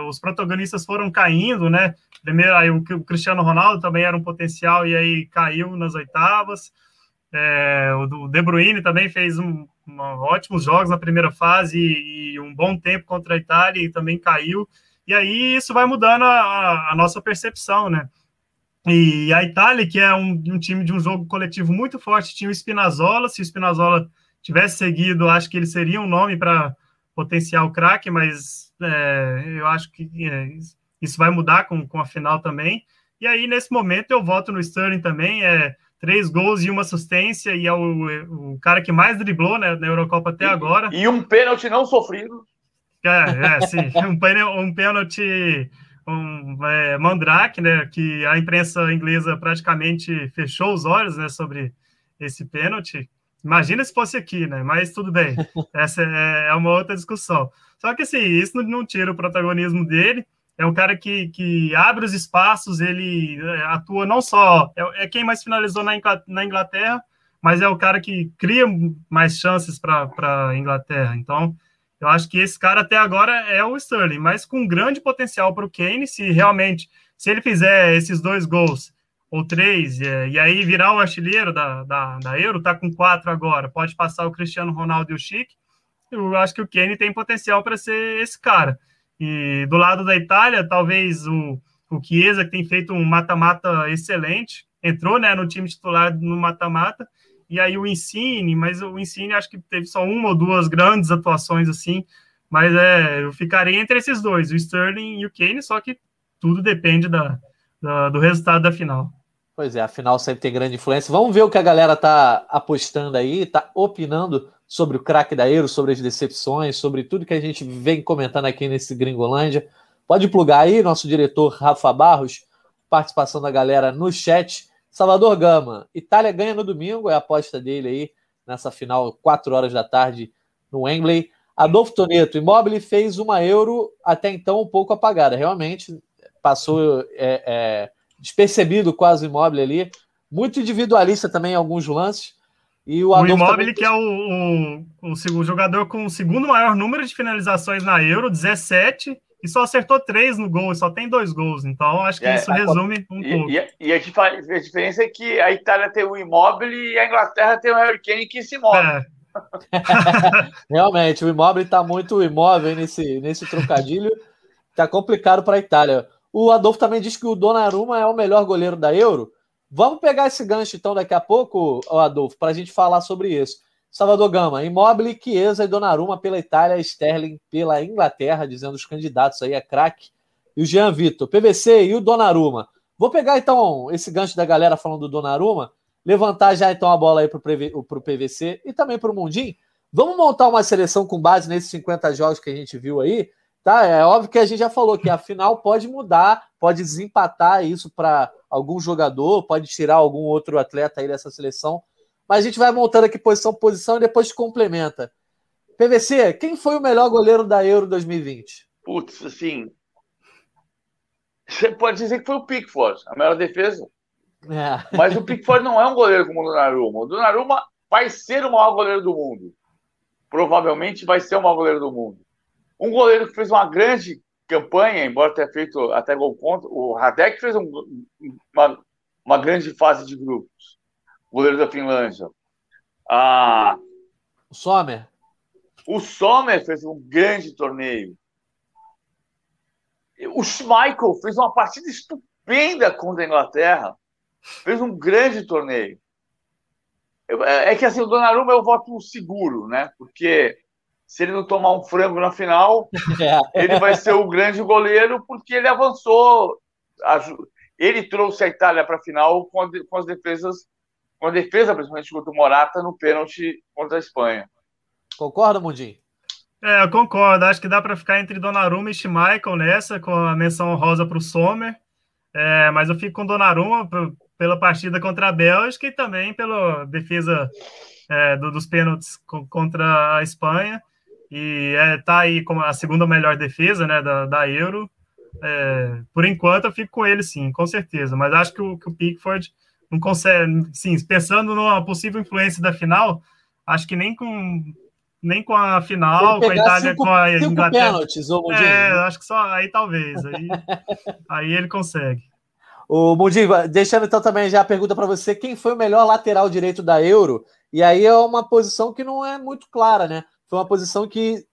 os protagonistas foram caindo, né? Primeiro, aí o, o, Cristiano Ronaldo também era um potencial, e aí caiu nas oitavas. É, o, De Bruyne também fez um, um, ótimos jogos na primeira fase e, e um bom tempo contra a Itália e também caiu. E aí isso vai mudando a, a nossa percepção, né? E a Itália, que é um, um, time de um jogo coletivo muito forte, tinha o Spinazzola. Se o Spinazzola tivesse seguido, acho que ele seria um nome para potencial craque, mas é, eu acho que é, isso vai mudar com, com a final também. E aí, nesse momento, eu voto no Sterling também. É três gols e uma assistência, e é o, o cara que mais driblou né, na Eurocopa até agora. E um pênalti não sofrido. É, é sim. [laughs] Um, um pênalti um, é, Mandrake, né, que a imprensa inglesa praticamente fechou os olhos né, sobre esse pênalti. Imagina se fosse aqui, né? Mas tudo bem, [laughs] essa é, é uma outra discussão. Só que assim, isso não tira o protagonismo dele. É um cara que, que abre os espaços, ele é, atua não só. É, é quem mais finalizou na Inglaterra, mas é o cara que cria mais chances para a Inglaterra. Então, Eu acho que esse cara até agora é o Sterling, mas com grande potencial para o Kane, se realmente, se ele fizer esses dois gols ou três, é, e aí virar o artilheiro da, da, da Euro, tá com quatro agora, pode passar o Cristiano Ronaldo e o Chic, eu acho que o Kane tem potencial para ser esse cara. E do lado da Itália, talvez o, o Chiesa, que tem feito um mata-mata excelente, entrou né, no time titular no mata-mata, e aí o Insigne, mas o Insigne acho que teve só uma ou duas grandes atuações assim, mas é, eu ficaria entre esses dois, o Sterling e o Kane, só que tudo depende da, da, do resultado da final. Pois é, a final sempre tem grande influência. Vamos ver o que a galera tá apostando aí, tá opinando sobre o craque da Euro, sobre as decepções, sobre tudo que a gente vem comentando aqui nesse Gringolândia. Pode plugar aí, nosso diretor Rafa Barros, participação da galera no chat. Salvador Gama, Itália ganha no domingo, é a aposta dele aí nessa final, 4 horas da tarde no Wembley. Adolfo Toneto, Immobile fez uma Euro até então um pouco apagada, realmente passou é, é, despercebido quase o Immobile ali, muito individualista também em alguns lances. E o, o Immobile, também... que é o, o, o, o jogador com o segundo maior número de finalizações na Euro, 17, e só acertou três no gol, só tem dois gols. Então, acho que é, isso resume um e, pouco. E, e a, a, diferença é que a Itália tem o imóvel e a Inglaterra tem o Harry Kane que se move. É. [laughs] Realmente, o imóvel está muito imóvel nesse, nesse trocadilho. Está complicado para a Itália. O Adolfo também diz que o Donnarumma é o melhor goleiro da Euro. Vamos pegar esse gancho então daqui a pouco, Adolfo, para a gente falar sobre isso. Salvador Gama, Immobile, Chiesa e Donnarumma pela Itália, Sterling pela Inglaterra, dizendo os candidatos aí a craque. E o Jean Vitor, PVC e o Donnarumma. Vou pegar então esse gancho da galera falando do Donnarumma, levantar já então a bola aí para o PVC e também para o Mundim. Vamos montar uma seleção com base nesses 50 jogos que a gente viu aí. Tá? É óbvio que a gente já falou que a final pode mudar, pode desempatar isso para algum jogador, pode tirar algum outro atleta aí dessa seleção mas a gente vai montando aqui posição por posição e depois complementa. PVC, quem foi o melhor goleiro da Euro 2020? Putz, assim. Você pode dizer que foi o Pickford, a melhor defesa. É. Mas o Pickford não é um goleiro como o Donnarumma. O Donnarumma vai ser o maior goleiro do mundo. Provavelmente vai ser o maior goleiro do mundo. Um goleiro que fez uma grande campanha, embora tenha feito até gol contra, o Radek fez um, uma, uma grande fase de grupos goleiro da Finlândia. Ah, o Sommer. O Sommer fez um grande torneio. O Schmeichel fez uma partida estupenda contra a Inglaterra. Fez um grande torneio. É, é que assim, o Donnarumma eu voto seguro, né? Porque se ele não tomar um frango na final, [laughs] ele vai ser o grande goleiro porque ele avançou. Ele trouxe a Itália para a final com, as defesas com a defesa, principalmente contra o Morata, no pênalti contra a Espanha. Concorda, Mundinho? É, eu concordo. Acho que dá para ficar entre Donnarumma e Schmeichel nessa, com a menção rosa para o Sommer. É, mas eu fico com Donnarumma pela partida contra a Bélgica e também pela defesa é, do, dos pênaltis contra a Espanha. E é, tá aí como a segunda melhor defesa né, da, da Euro. É, por enquanto eu fico com ele sim, com certeza. Mas acho que o, que o Pickford não consegue, sim, pensando numa possível influência da final, acho que nem com nem com a final, com a Itália, cinco, com a Inglaterra. Pênaltis, ou é, acho que só aí talvez, aí, [laughs] aí ele consegue. O Mundinho, deixando então também já a pergunta para você, quem foi o melhor lateral direito da Euro? E aí é uma posição que não é muito clara, né? Foi uma posição que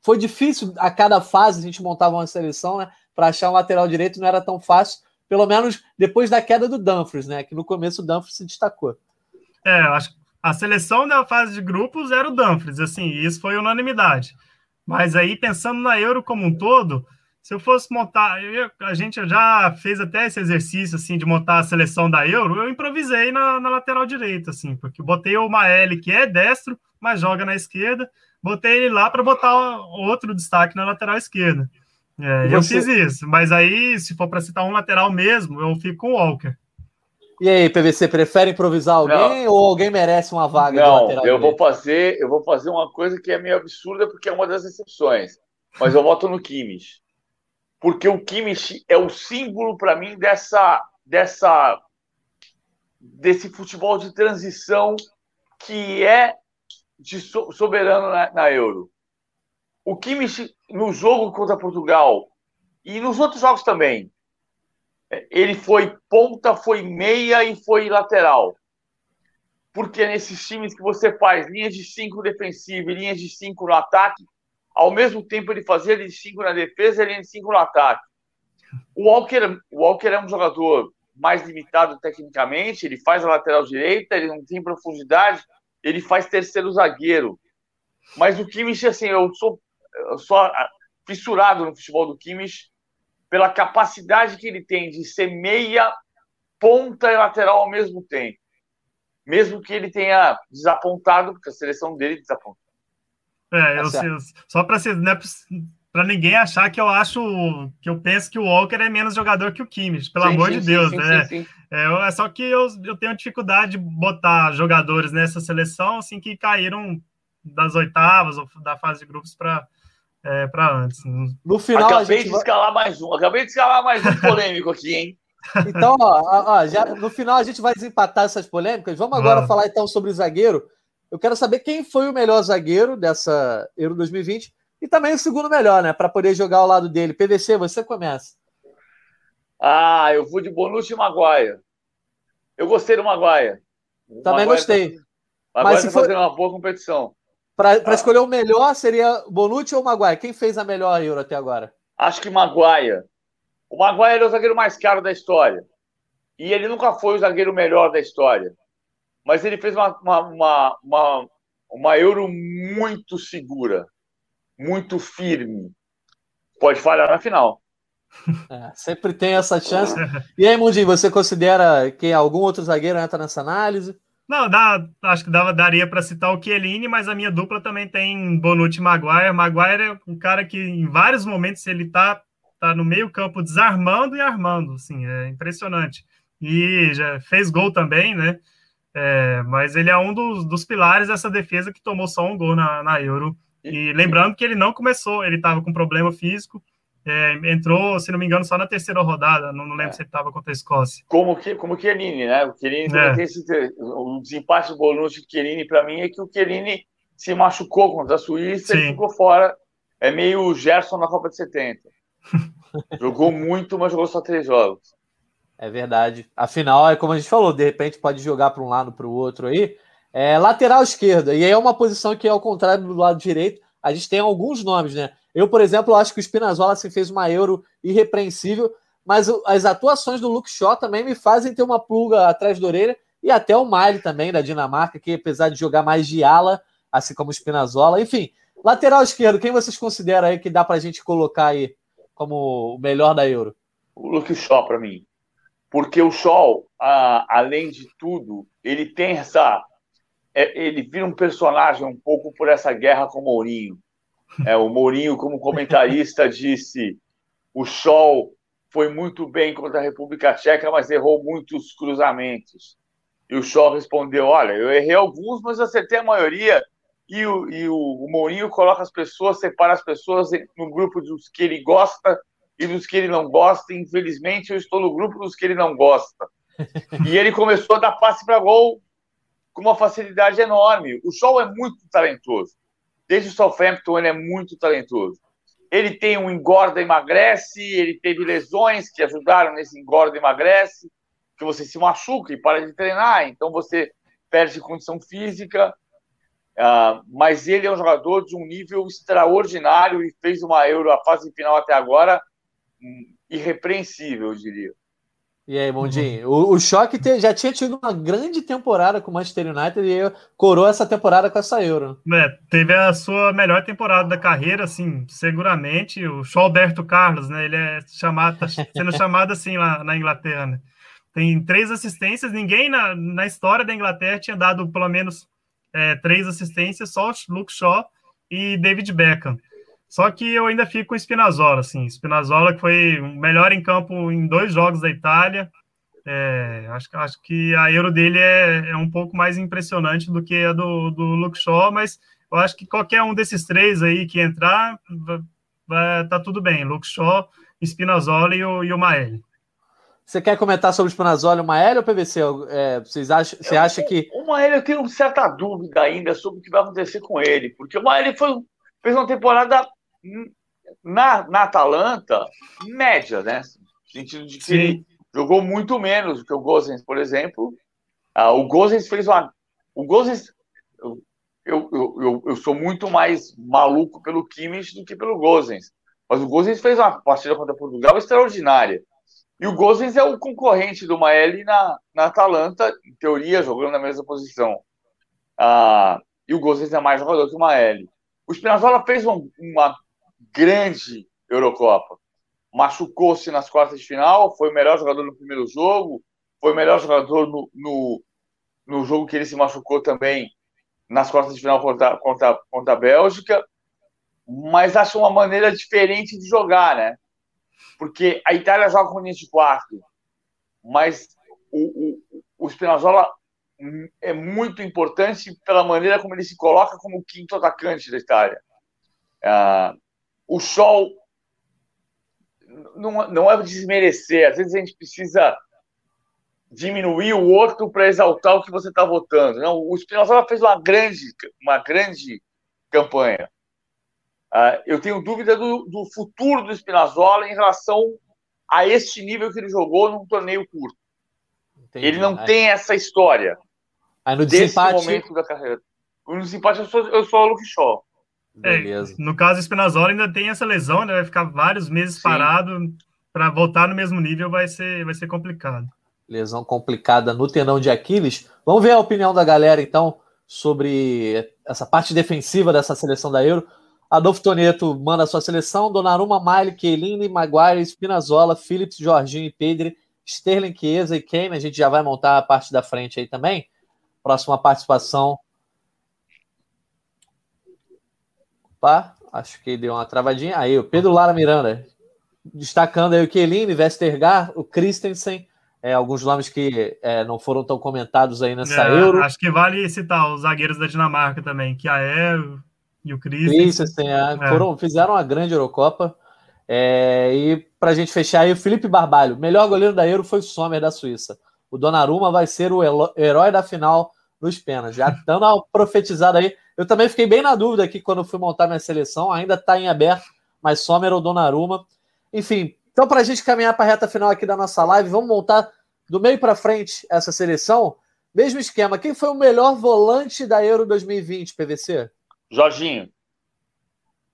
foi difícil a cada fase a gente montava uma seleção, né? Para achar um lateral direito não era tão fácil pelo menos depois da queda do Dumfries, né? Que no começo o Dumfries se destacou. É, a seleção da fase de grupos era o Dumfries, assim, isso foi unanimidade. Mas aí, pensando na Euro como um todo, se eu fosse montar, eu, a gente já fez até esse exercício, assim, de montar a seleção da Euro, eu improvisei na, na lateral direita, assim, porque botei o Maeli, que é destro, mas joga na esquerda, botei ele lá para botar outro destaque na lateral esquerda. É, eu fiz isso, mas aí, se for para citar um lateral mesmo, eu fico com o Walker. E aí, PVC, prefere improvisar alguém não. ou alguém merece uma vaga não, de lateral? Eu vou fazer, eu vou fazer uma coisa que é meio absurda porque é uma das exceções. Mas eu voto no Kimmich. Porque o Kimmich é o símbolo para mim dessa dessa desse futebol de transição que é de soberano na, na Euro. o Kimmich, no jogo contra Portugal, e nos outros jogos também, ele foi ponta, foi meia e foi lateral. Porque nesses times que você faz linhas de cinco defensivo e linhas de cinco no ataque, ao mesmo tempo ele fazia linha de cinco na defesa e linha de cinco no ataque. O Walker, o Walker é um jogador mais limitado tecnicamente, ele faz a lateral direita, ele não tem profundidade, ele faz terceiro zagueiro. Mas o Kimmich, assim, eu sou, eu sou fissurado no futebol do Kimmich pela capacidade que ele tem de ser meia, ponta e lateral ao mesmo tempo. Mesmo que ele tenha desapontado, porque a seleção dele desapontou. É, eu, tá eu, só para né, para ninguém achar que eu acho que eu penso que o Walker é menos jogador que o Kimmich, pelo sim, amor sim, de Deus, sim, né? É, é, só que eu, eu tenho dificuldade de botar jogadores nessa seleção assim que caíram das oitavas ou da fase de grupos para é, para antes. No final, acabei de vai... escalar mais um, acabei de escalar mais um polêmico aqui, hein? [laughs] Então, ó, ó, já, no final a gente vai desempatar essas polêmicas. Vamos agora falar então sobre o zagueiro. Eu quero saber quem foi o melhor zagueiro dessa Euro 2020 e também o segundo melhor, né? Para poder jogar ao lado dele. PVC, você começa. Ah, eu vou de Bonucci e Maguire. Eu gostei do Maguire. Também Maguire gostei. Tá, Maguire Mas se tá for... fazendo uma boa competição. Para ah. escolher o melhor, seria Bonucci ou Maguire? Quem fez a melhor Euro até agora? Acho que Maguire. O Maguire é o zagueiro mais caro da história. E ele nunca foi o zagueiro melhor da história. Mas ele fez uma, uma, uma, uma, uma Euro muito segura, muito firme. Pode falhar na final. É, sempre tem essa chance. E aí, Mundinho, você considera que algum outro zagueiro entra nessa análise? Não, dá, acho que dava, daria para citar o Chiellini, mas a minha dupla também tem Bonucci e Maguire. Maguire é um cara que em vários momentos ele tá, tá no meio campo desarmando e armando, assim, é impressionante. E já fez gol também, né? É, mas ele é um dos, dos pilares dessa defesa que tomou só um gol na, na Euro. E lembrando que ele não começou, ele estava com problema físico, é, entrou, se não me engano, só na terceira rodada. Não, não lembro é. se ele estava contra a Escócia. Como que como o Chiellini, né? O Chiellini é. tem esse, o desempate do Bonucci do Chiellini para mim é que o Chiellini se machucou contra a Suíça Sim. e ficou fora. É meio o Gerson na Copa de 70. [laughs] jogou muito, mas jogou só três jogos. É verdade. Afinal, é como a gente falou, de repente pode jogar para um lado para o outro aí. É lateral esquerda. E aí é uma posição que, ao contrário do lado direito, a gente tem alguns nomes, né? Eu, por exemplo, acho que o Spinazzola assim, fez uma Euro irrepreensível, mas as atuações do Luke Shaw também me fazem ter uma pulga atrás da orelha, e até o Miley também, da Dinamarca, que apesar de jogar mais de ala, assim como o Spinazzola, enfim, lateral esquerdo, quem vocês consideram aí que dá para a gente colocar aí como o melhor da Euro? O Luke Shaw, para mim. Porque o Shaw, além de tudo, ele tem essa é, ele vira um personagem um pouco por essa guerra com o Mourinho. É, o Mourinho, como comentarista, disse: o Sol foi muito bem contra a República Tcheca, mas errou muitos cruzamentos. E o Shaw respondeu: Olha, eu errei alguns, mas acertei a maioria. E o, e o, o Mourinho coloca as pessoas, separa as pessoas no grupo dos que ele gosta e dos que ele não gosta. Infelizmente, eu estou no grupo dos que ele não gosta. E ele começou a dar passe para gol com uma facilidade enorme. O Shaw é muito talentoso. Desde o Southampton, ele é muito talentoso. Ele tem um engorda emagrece, ele teve lesões que ajudaram nesse engorda emagrece, que você se machuca e para de treinar, então você perde condição física. Uh, mas ele é um jogador de um nível extraordinário e fez uma Euro, a fase final até agora, um, irrepreensível, eu diria. E aí, Bondinho? O, o Choque te, já tinha tido uma grande temporada com o Manchester United e coroou essa temporada com essa Euro. É, teve a sua melhor temporada da carreira, assim, seguramente. O Alberto Carlos, né? Ele é chamado, tá sendo [laughs] chamado assim lá na Inglaterra, né? Tem três assistências, ninguém na, na história da Inglaterra tinha dado pelo menos é, três assistências, só Luke Shaw e David Beckham. Só que eu ainda fico com o Spinazzola, assim. Spinazzola que foi o melhor em campo em dois jogos da Itália. É, acho, acho que a Euro dele é, é um pouco mais impressionante do que a do, do Luke Shaw, mas eu acho que qualquer um desses três aí que entrar, vai, tá tudo bem. Luke Shaw, Spinazzola e o, e o Maeli. Você quer comentar sobre o Spinazzola e o Maeli ou PVC? É, vocês acham, você acha que... O Maeli eu tenho certa dúvida ainda sobre o que vai acontecer com ele, porque o Maeli foi, fez uma temporada na, na Atalanta, média, né? No sentido de que Sim. ele jogou muito menos do que o Gozens, por exemplo. Ah, o Gozens fez uma. O Gozens. Eu, eu, eu, eu, sou muito mais maluco pelo Kimmich do que pelo Gozens. Mas o Gozens fez uma partida contra Portugal extraordinária. E o Gozens é o concorrente do Maeli na, na Atalanta, em teoria, jogando na mesma posição. Ah, e o Gozens é mais jogador que o Maeli. O Spinazzola fez um, uma grande Eurocopa. Machucou-se nas quartas de final, foi o melhor jogador no primeiro jogo, foi o melhor jogador no, no, no jogo que ele se machucou também nas quartas de final contra, contra, contra a Bélgica, mas acho uma maneira diferente de jogar, né? Porque a Itália joga com linha de quarto, mas o, o, o Spinazzola é muito importante pela maneira como ele se coloca como quinto atacante da Itália. Ah, o Sol não, não é desmerecer, às vezes a gente precisa diminuir o outro para exaltar o que você está votando. Não, o Spinazzola fez uma grande, uma grande campanha. Uh, eu tenho dúvida do, do, futuro do Spinazzola em relação a este nível que ele jogou num torneio curto. Entendi. Ele não tem essa história. Aí no desse desempate... momento da carreira. No desempate, eu sou, eu sou o Luke Shaw. É, no caso, o Spinazzola ainda tem essa lesão, né? Vai ficar vários meses Sim. parado. Para voltar no mesmo nível vai ser, vai ser complicado. Lesão complicada no tendão de Aquiles. Vamos ver a opinião da galera, então, sobre essa parte defensiva dessa seleção da Euro. Adolfo Toneto manda a sua seleção. Donnarumma, Miley, Chiellini, Maguire, Spinazzola, Phillips, Jorginho e Pedri, Sterling, Chiesa e Kane. A gente já vai montar a parte da frente aí também. Próxima participação. Opa, acho que deu uma travadinha. Aí, o Pedro Lara Miranda. Destacando aí o Chiellini, Westergaard, o Christensen, é, alguns nomes que é, não foram tão comentados aí nessa é, Euro. Acho que vale citar os zagueiros da Dinamarca também, que a Ero, e o Chris. Christensen, é, é. foram, fizeram uma grande Eurocopa. É, e para a gente fechar aí, o Felipe Barbalho, melhor goleiro da Euro foi o Sommer da Suíça. O Donnarumma vai ser o herói da final nos pênaltis. Já estando profetizado aí. Eu também fiquei bem na dúvida aqui quando fui montar minha seleção. Ainda está em aberto, mas Sommer ou Donnarumma. Enfim, então para a gente caminhar para a reta final aqui da nossa live, vamos montar do meio para frente essa seleção. Mesmo esquema. Quem foi o melhor volante da Euro 2020, PVC? Jorginho.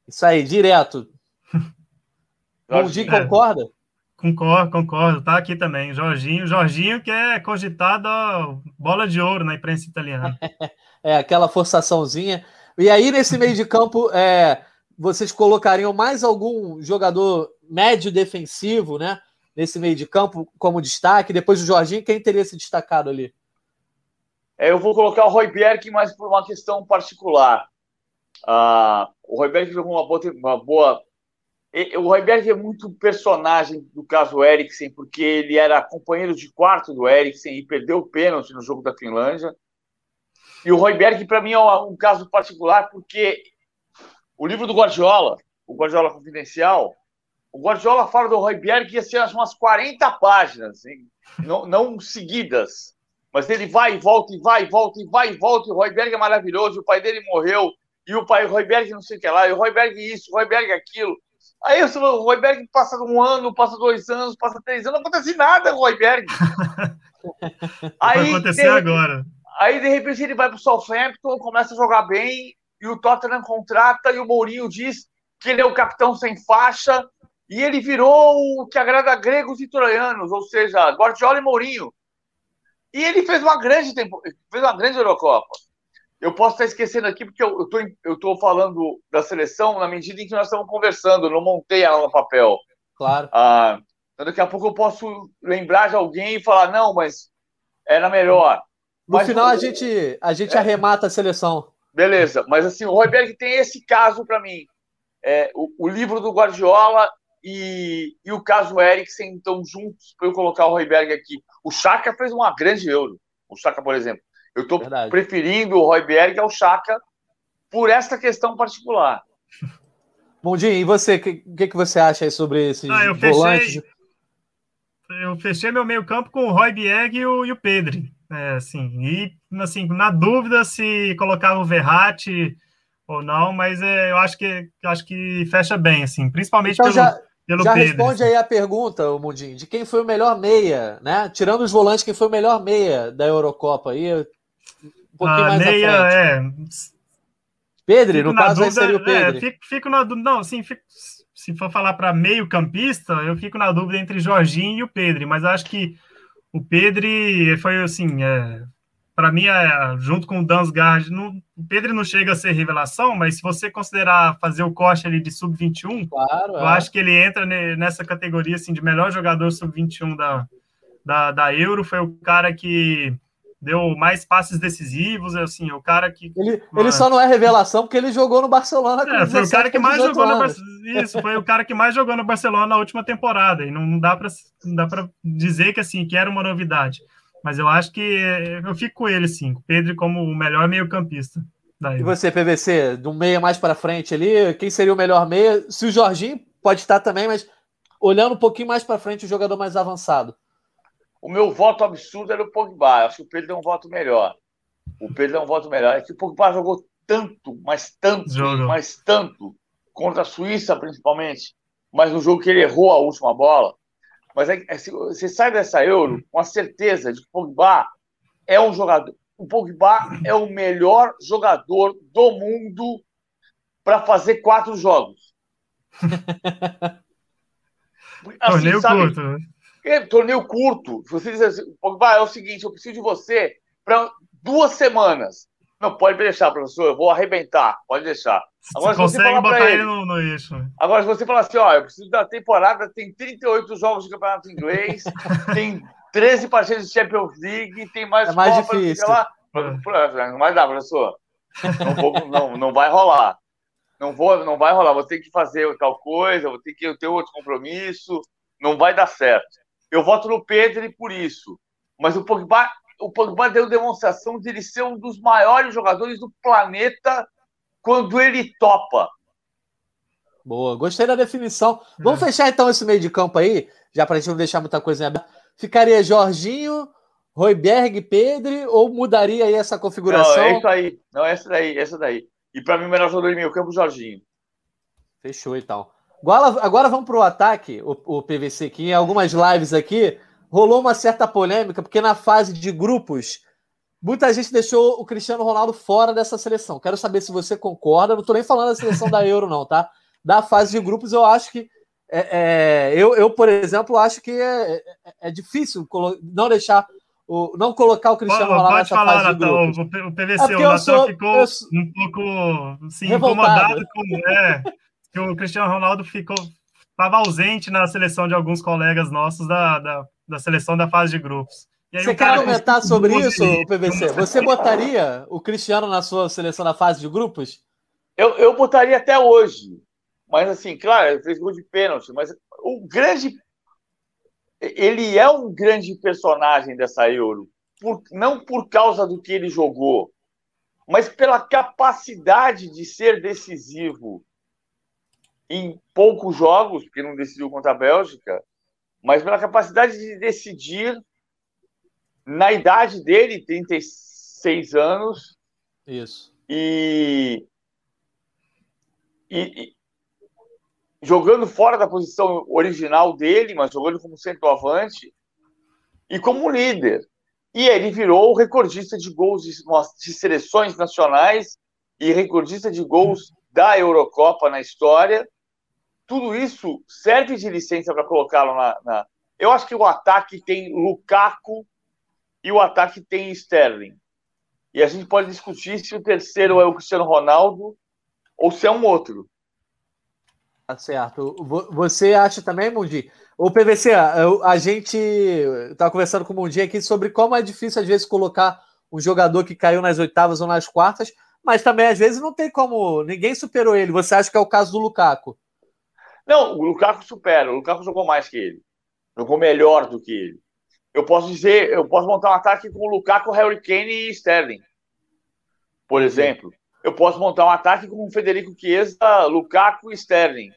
Isso aí, direto. [laughs] Dia, concorda? Concordo, concordo. Tá aqui também. Jorginho. Jorginho que é cogitado bola de ouro na imprensa italiana. [laughs] é, aquela forçaçãozinha. E aí, nesse meio de campo, é, vocês colocariam mais algum jogador médio defensivo, né? Nesse meio de campo, como destaque. Depois do Jorginho, quem teria se destacado ali? É, eu vou colocar o Roy Bjerg, mas por uma questão particular. Uh, o Royberg jogou uma boa, uma boa. O Royberg é muito personagem do caso Eriksen, porque ele era companheiro de quarto do Eriksen e perdeu o pênalti no jogo da Finlândia. E o Royberg, para mim, é um caso particular, porque o livro do Guardiola, o Guardiola Confidencial, o Guardiola fala do Royberg ser umas 40 páginas, não, não seguidas. Mas ele vai e volta, e vai e volta, e vai e volta. E o Royberg é maravilhoso, o pai dele morreu e o pai, o Royberg não sei o que lá, e o Royberg isso, o Royberg aquilo. Aí o Royberg passa um ano, passa dois anos, passa três anos, não acontece nada com o Royberg. [laughs] aí, vai acontecer de, agora. Aí, de repente, ele vai para o Southampton, começa a jogar bem, e o Tottenham contrata, e o Mourinho diz que ele é o capitão sem faixa, e ele virou o que agrada gregos e troianos, ou seja, Guardiola e Mourinho. E ele fez uma grande tempo, fez uma grande Eurocopa eu posso estar esquecendo aqui, porque eu estou eu tô falando da seleção na medida em que nós estamos conversando, eu não montei ela no papel. Claro. Ah, então daqui a pouco eu posso lembrar de alguém e falar, não, mas era melhor. No mas, final, a gente, a gente é, arremata a seleção. Beleza, mas assim, o Royberg tem esse caso para mim. É, o, o, livro do Guardiola e, e o caso Eriksen estão juntos para eu colocar o Royberg aqui. O Chaka fez uma grande euro. O Chaka, por exemplo. Eu estou preferindo o Royberg ao Chaka por essa questão particular. Bondinho, e você, o que, que, que, você acha sobre esses ah, eu volantes? Fechei, eu fechei meu meio campo com o Royberg e o, e o Pedri. É, assim, e assim, na dúvida se colocava o Verratti ou não, mas é, eu acho que acho que fecha bem, assim, principalmente então, pelo, já, pelo já Pedro. responde assim. aí a pergunta, o Mundinho, de quem foi o melhor meia, né? Tirando os volantes, quem foi o melhor meia da Eurocopa aí? Um pouquinho a mais meia, à frente. é. Pedro, fico no caso aí dúvida, seria o Pedro. É, fico, fico na dúvida, não, assim, fico, se for falar para meio campista, eu fico na dúvida entre Jorginho e o Pedro, mas acho que o Pedro foi assim, é, para mim, é, junto com o Dansgaard, não, o Pedro não chega a ser revelação, mas se você considerar fazer o corte ali de sub-21, Claro, eu é. acho que ele entra ne- nessa categoria assim, de melhor jogador sub-21 da, da, da Euro. Foi o cara que deu mais passes decisivos, assim, o cara que. Ele, Mano. ele só não é revelação porque ele jogou no Barcelona É, foi o 17 cara que mais 18 jogou no. Isso, foi o cara que mais jogou no Barcelona na última temporada. E não, não dá para não dá para dizer que assim que era uma novidade. Mas eu acho que eu fico com ele, sim, Pedro como o melhor meio-campista da E Euro. você, PVC, do meia mais para frente ali, quem seria o melhor meia? Se o Jorginho pode estar também, mas olhando um pouquinho mais para frente, o jogador mais avançado. O meu voto absurdo era o Pogba. Eu acho que o Pedro é um voto melhor. O Pedro é um voto melhor. É que o Pogba jogou tanto, mas tanto, mas tanto, contra a Suíça principalmente, mas no jogo que ele errou a última bola. Mas é, é, se- você sai dessa Euro com a certeza de que o Pogba é um jogador. O Pogba é o melhor jogador do mundo para fazer quatro jogos. [laughs] Assim, Torneio sabe? curto. Né? É, torneio curto. Se você diz assim, Pogba, é o seguinte, eu preciso de você para duas semanas. Não, pode deixar, professor, eu vou arrebentar, pode deixar. Agora, Você se você consegue botar ele- ele no, no eixo. Agora, se você falar assim, ó, eu preciso da temporada, tem 38 jogos de campeonato inglês, [laughs] tem 13 partidas de Champions League, tem mais É mais Copa, difícil. lá. Não vai dar, professor. Não, vou- não, não vai rolar. Não, vou, não vai rolar. Vou ter que fazer tal coisa, vou ter que ter outro compromisso. Não vai dar certo. Eu voto no Pedro por isso. Mas o Pogba, o Pogba deu demonstração de ele ser um dos maiores jogadores do planeta quando ele topa. Boa, gostei da definição. Vamos É. fechar então esse meio de campo aí, já para a gente não deixar muita coisa em aberto. Ficaria Jorginho, Royberg, Pedro, ou mudaria aí essa Não, configuração? é isso aí. Não, essa daí, essa daí. E para mim, o melhor jogador de meio campo, Jorginho. Fechou então. Agora, agora vamos para o ataque, o, PVC, que em algumas lives aqui rolou uma certa polêmica, porque na fase de grupos, muita gente deixou o Cristiano Ronaldo fora dessa seleção. Quero saber se você concorda. Não estou nem falando da seleção da Euro, não, tá? Da fase de grupos, eu acho que. é, é, eu, eu, por exemplo, acho que é, é- é difícil não deixar. O, não colocar o Cristiano Ronaldo pode nessa falar, fase. O É PVC, porque o ficou eu um pouco assim, incomodado com. É, que o Cristiano Ronaldo ficou. Estava ausente na seleção de alguns colegas nossos da, da, da seleção da fase de grupos. E aí Você quer comentar sobre isso. PVC? Você botaria o Cristiano na sua seleção da fase de grupos? Eu, eu botaria até hoje. Mas, assim, claro, ele fez gol de pênalti, mas o grande. Ele é um grande personagem dessa Euro. Por, não por causa do que ele jogou, mas pela capacidade de ser decisivo em poucos jogos, porque não decidiu contra a Bélgica, mas pela capacidade de decidir na idade dele, 36 anos, Isso. e, e, e jogando fora da posição original dele, mas jogando como centroavante e como líder. E ele virou o recordista de gols de, de seleções nacionais e recordista de gols da Eurocopa na história. Tudo isso serve de licença para colocá-lo na, na. Eu acho que o ataque tem Lukaku e o ataque tem Sterling. E a gente pode discutir se o terceiro é o Cristiano Ronaldo ou se é um outro. Tá certo. Vo- Você acha também, Mundi? O PVC, a- a gente estava conversando com o Mundi aqui sobre como é difícil, às vezes, colocar um jogador que caiu nas oitavas ou nas quartas, mas também, às vezes, não tem como. Ninguém superou ele. Você acha que é o caso do Lukaku? Não, o Lukaku supera. O Lukaku jogou mais que ele. Jogou melhor do que ele. Eu posso dizer, eu posso montar um ataque com o Lukaku, Harry Kane e Sterling. Por exemplo. Eu posso montar um ataque com o Federico Chiesa, Lukaku e Sterling.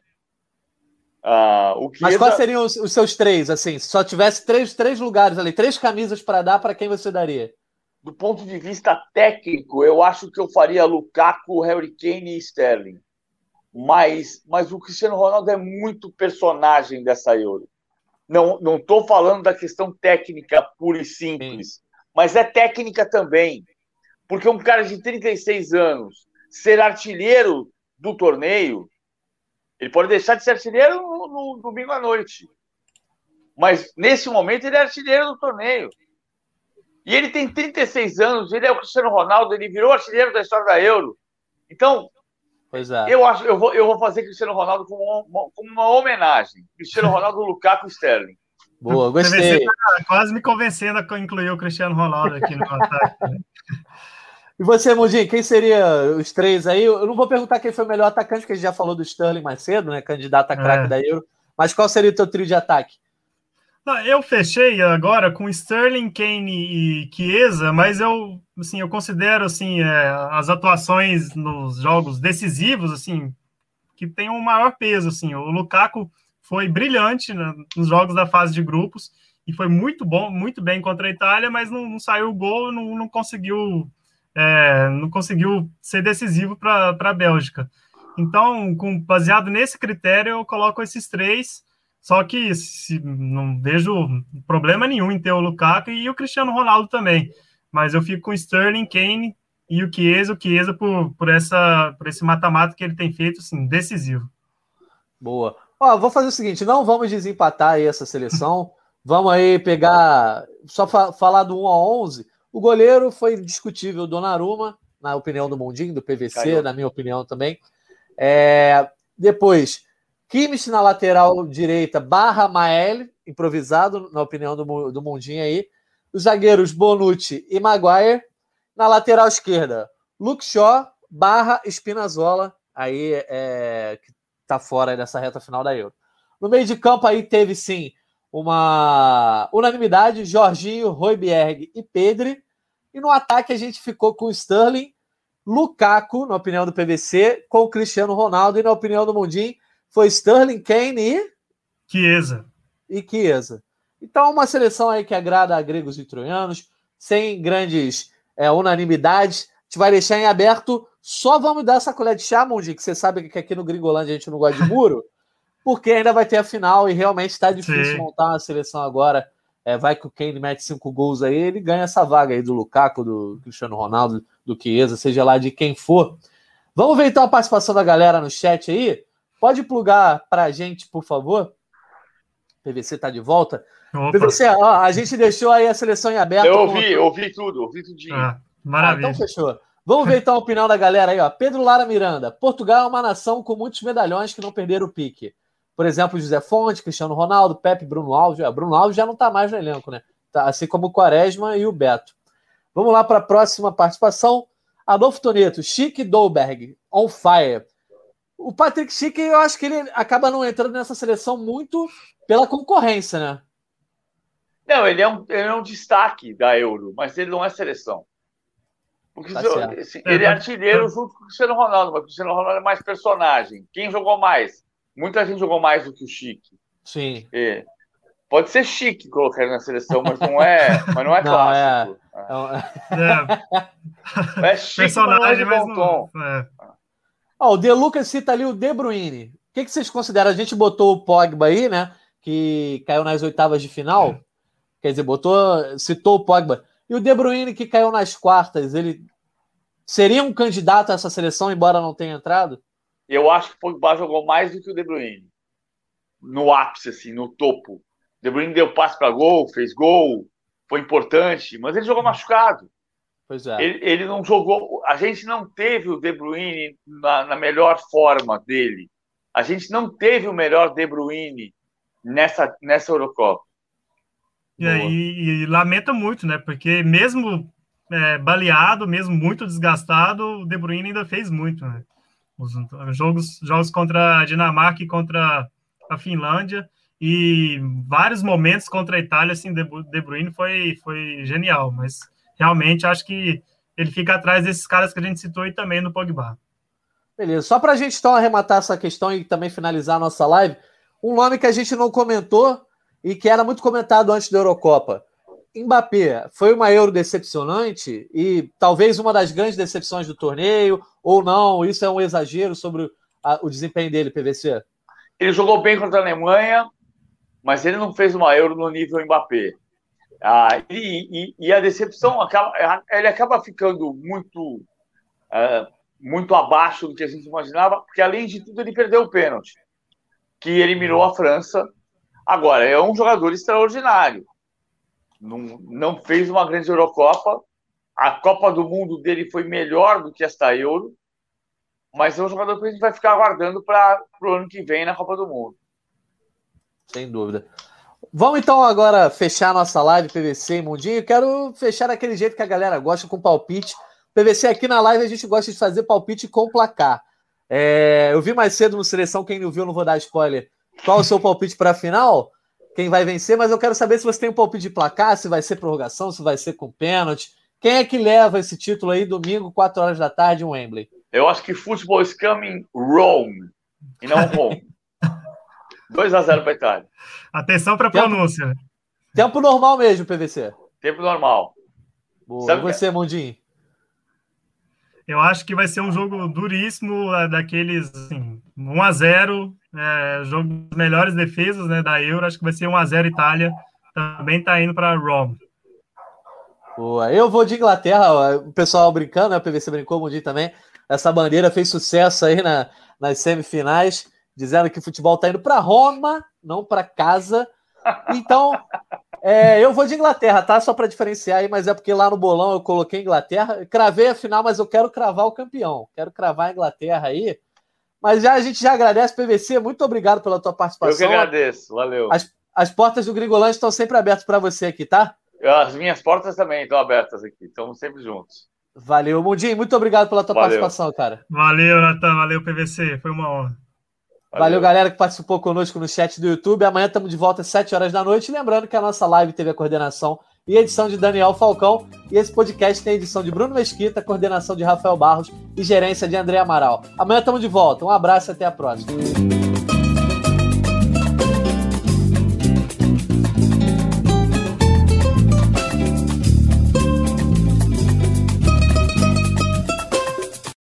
Ah, o Mas Chiesa- quais seriam os, os seus três, assim? Se só tivesse três, três lugares ali, três camisas para dar, para quem você daria? do ponto de vista técnico, eu acho que eu faria Lukaku, Harry Kane e Sterling. Mas, mas o Cristiano Ronaldo é muito personagem dessa Euro. Não não estou falando da questão técnica pura e simples, Sim. mas é técnica também. Porque um cara de 36 anos ser artilheiro do torneio, ele pode deixar de ser artilheiro no, no domingo à noite. Mas nesse momento ele é artilheiro do torneio. E ele tem 36 anos, ele é o Cristiano Ronaldo, ele virou artilheiro da história da Euro. Então, é. eu acho, eu vou, eu vou fazer Cristiano Ronaldo como uma, como uma homenagem. Cristiano Ronaldo, Lukaku e Sterling. Boa, gostei. Tá quase me convencendo a incluir o Cristiano Ronaldo aqui no ataque. Né? E você, Mundinho, quem seria os três aí? Eu não vou perguntar quem foi o melhor atacante, porque a gente já falou do Sterling mais cedo, né? Candidato a craque é. da Euro. Mas qual seria o teu trio de ataque? Eu fechei agora com Sterling, Kane e Chiesa, mas eu, assim, eu considero assim é, as atuações nos jogos decisivos, assim, que tem um maior peso, assim. O Lukaku foi brilhante né, nos jogos da fase de grupos e foi muito bom, muito bem contra a Itália, mas não, não saiu o gol, não, não conseguiu, é, não conseguiu ser decisivo para a Bélgica. Então, com, baseado nesse critério, eu coloco esses três. Só que se, não vejo problema nenhum em ter o Lukaku e o Cristiano Ronaldo também. Mas eu fico com o Sterling, Kane e o Chiesa, o Chiesa por, por, essa, por esse mata-mata que ele tem feito, assim, decisivo. Boa. Ó, vou fazer o seguinte, não vamos desempatar aí essa seleção. [laughs] vamos aí pegar, só fa falar do 1 a 11. O goleiro foi discutível, Donnarumma, na opinião do Mundinho, do PVC, Caiu. na minha opinião também. É, depois, Kimmich na lateral direita, barra Mael, improvisado, na opinião do, do Mundinho aí. Os zagueiros Bonucci e Maguire. Na lateral esquerda, Luke Shaw, barra Spinazzola, aí é, que tá fora dessa reta final da Euro. No meio de campo aí teve sim uma unanimidade, Jorginho, Royberg e Pedri. E no ataque a gente ficou com Sterling, Lukaku, na opinião do PVC, com Cristiano Ronaldo e na opinião do Mundinho, foi Sterling, Kane e. Chiesa. E Chiesa. Então, uma seleção aí que agrada a gregos e troianos, sem grandes é, unanimidades. A gente vai deixar em aberto. Só vamos dar essa colher de chá, Mundi, que você sabe que aqui no Gringolândia a gente não gosta de muro, [laughs] porque ainda vai ter a final e realmente está difícil Sim. montar uma seleção agora. É, vai que o Kane mete cinco gols aí, ele ganha essa vaga aí do Lukaku, do Cristiano Ronaldo, do Chiesa, seja lá de quem for. Vamos ver então a participação da galera no chat aí. Pode plugar para a gente, por favor? PVC está de volta. Opa. PVC, ó, a gente deixou aí a seleção em aberto. Eu ouvi, com... ouvi tudo, ouvi tudinho. Ah, maravilha. Ah, então fechou. Vamos ver então a opinião da galera aí, ó. Pedro Lara Miranda. Portugal é uma nação com muitos medalhões que não perderam o pique. Por exemplo, José Fonte, Cristiano Ronaldo, Pepe, Bruno Alves. É, Bruno Alves já não está mais no elenco, né? Tá, assim como o Quaresma e o Beto. Vamos lá para a próxima participação. Adolfo Toneto, Chique Dolberg, on fire. O Patrick Schick, eu acho que ele acaba não entrando nessa seleção muito pela concorrência, né? Não, ele é um, ele é um destaque da Euro, mas ele não é seleção. Porque tá assim, ele é artilheiro junto com o Cristiano Ronaldo, mas o Cristiano Ronaldo é mais personagem. Quem jogou mais? Muita gente jogou mais do que o Chique. Sim. É. Pode ser chique colocar ele na seleção, mas não é, [laughs] mas não é não, clássico. É, é. é chique, personagem, mas não é de bom tom. É. Ó, o De Lucas cita ali o De Bruyne. O que, que vocês consideram? A gente botou o Pogba aí, né? Que caiu nas oitavas de final. É. Quer dizer, botou, citou o Pogba. E o De Bruyne, que caiu nas quartas, ele seria um candidato a essa seleção, embora não tenha entrado? Eu acho que o Pogba jogou mais do que o De Bruyne. No ápice, assim, no topo. O De Bruyne deu passe para gol, fez gol, foi importante, mas ele jogou machucado. Pois é. Ele, ele, não jogou. A gente não teve o De Bruyne na, na, melhor forma dele. A gente não teve o melhor De Bruyne nessa, nessa Eurocopa. E, e, e lamenta muito, né? Porque mesmo é, baleado, mesmo muito desgastado, o De Bruyne ainda fez muito, né? Os jogos, jogos contra a Dinamarca e contra a Finlândia e vários momentos contra a Itália, assim, De Bruyne foi, foi genial, mas realmente acho que ele fica atrás desses caras que a gente citou e também no Pogba. Beleza, só para a gente então arrematar essa questão e também finalizar a nossa live, um nome que a gente não comentou e que era muito comentado antes da Eurocopa. Mbappé, foi uma Euro decepcionante e talvez uma das grandes decepções do torneio, ou não? Isso é um exagero sobre a, o desempenho dele, PVC? Ele jogou bem contra a Alemanha, mas ele não fez uma Euro no nível Mbappé. Ah, e, e, e, a decepção acaba, ele acaba ficando muito, é, muito abaixo do que a gente imaginava, porque além de tudo ele perdeu o pênalti, que eliminou a França. Agora, é um jogador extraordinário. Não, não fez uma grande Eurocopa. A Copa do Mundo dele foi melhor do que esta Euro, mas é um jogador que a gente vai ficar aguardando para o ano que vem na Copa do Mundo. Sem dúvida. Vamos então agora fechar nossa live PVC e Mundinho. Quero fechar daquele jeito que a galera gosta, com palpite. PVC aqui na live a gente gosta de fazer palpite com placar. É, eu vi mais cedo no Seleção, quem não viu, não vou dar spoiler. Qual o seu palpite para a final? Quem vai vencer, mas eu quero saber se você tem um palpite de placar, se vai ser prorrogação, se vai ser com pênalti. Quem é que leva esse título aí domingo, 4 horas da tarde, em Wembley? Eu acho que futebol is coming Rome e não home. [laughs] 2 a 0 para Itália. Atenção para a pronúncia. Tempo, normal mesmo, PVC. Tempo normal. Boa. Sabe e você, que... Mundinho? Eu acho que vai ser um jogo duríssimo, é, daqueles assim, 1 a 0 é, jogo das melhores defesas né, da Euro. Acho que vai ser 1 a 0 Itália. Também está indo para Rome. Boa. Eu vou de Inglaterra, o pessoal brincando, né? O PVC brincou, o Mundinho também. Essa bandeira fez sucesso aí na, nas semifinais dizendo que o futebol está indo para Roma, não para casa. Então, é, eu vou de Inglaterra, tá? Só para diferenciar aí, mas é porque lá no bolão eu coloquei Inglaterra. Cravei a final, mas eu quero cravar o campeão. Quero cravar a Inglaterra aí. Mas já a gente já agradece, PVC. Muito obrigado pela tua participação. Eu que agradeço, valeu. As, as portas do Gringolândia estão sempre abertas para você aqui, tá? As minhas portas também estão abertas aqui, estamos sempre juntos. Valeu, Mundinho. Muito obrigado pela tua valeu. participação, cara. Valeu, Natan. Valeu, PVC. Foi uma honra. Valeu. Valeu, galera que participou conosco no chat do YouTube. Amanhã estamos de volta às 7 horas da noite. Lembrando que a nossa live teve a coordenação e edição de Daniel Falcão. E esse podcast tem edição de Bruno Mesquita, coordenação de Rafael Barros e gerência de André Amaral. Amanhã estamos de volta. Um abraço e até a próxima.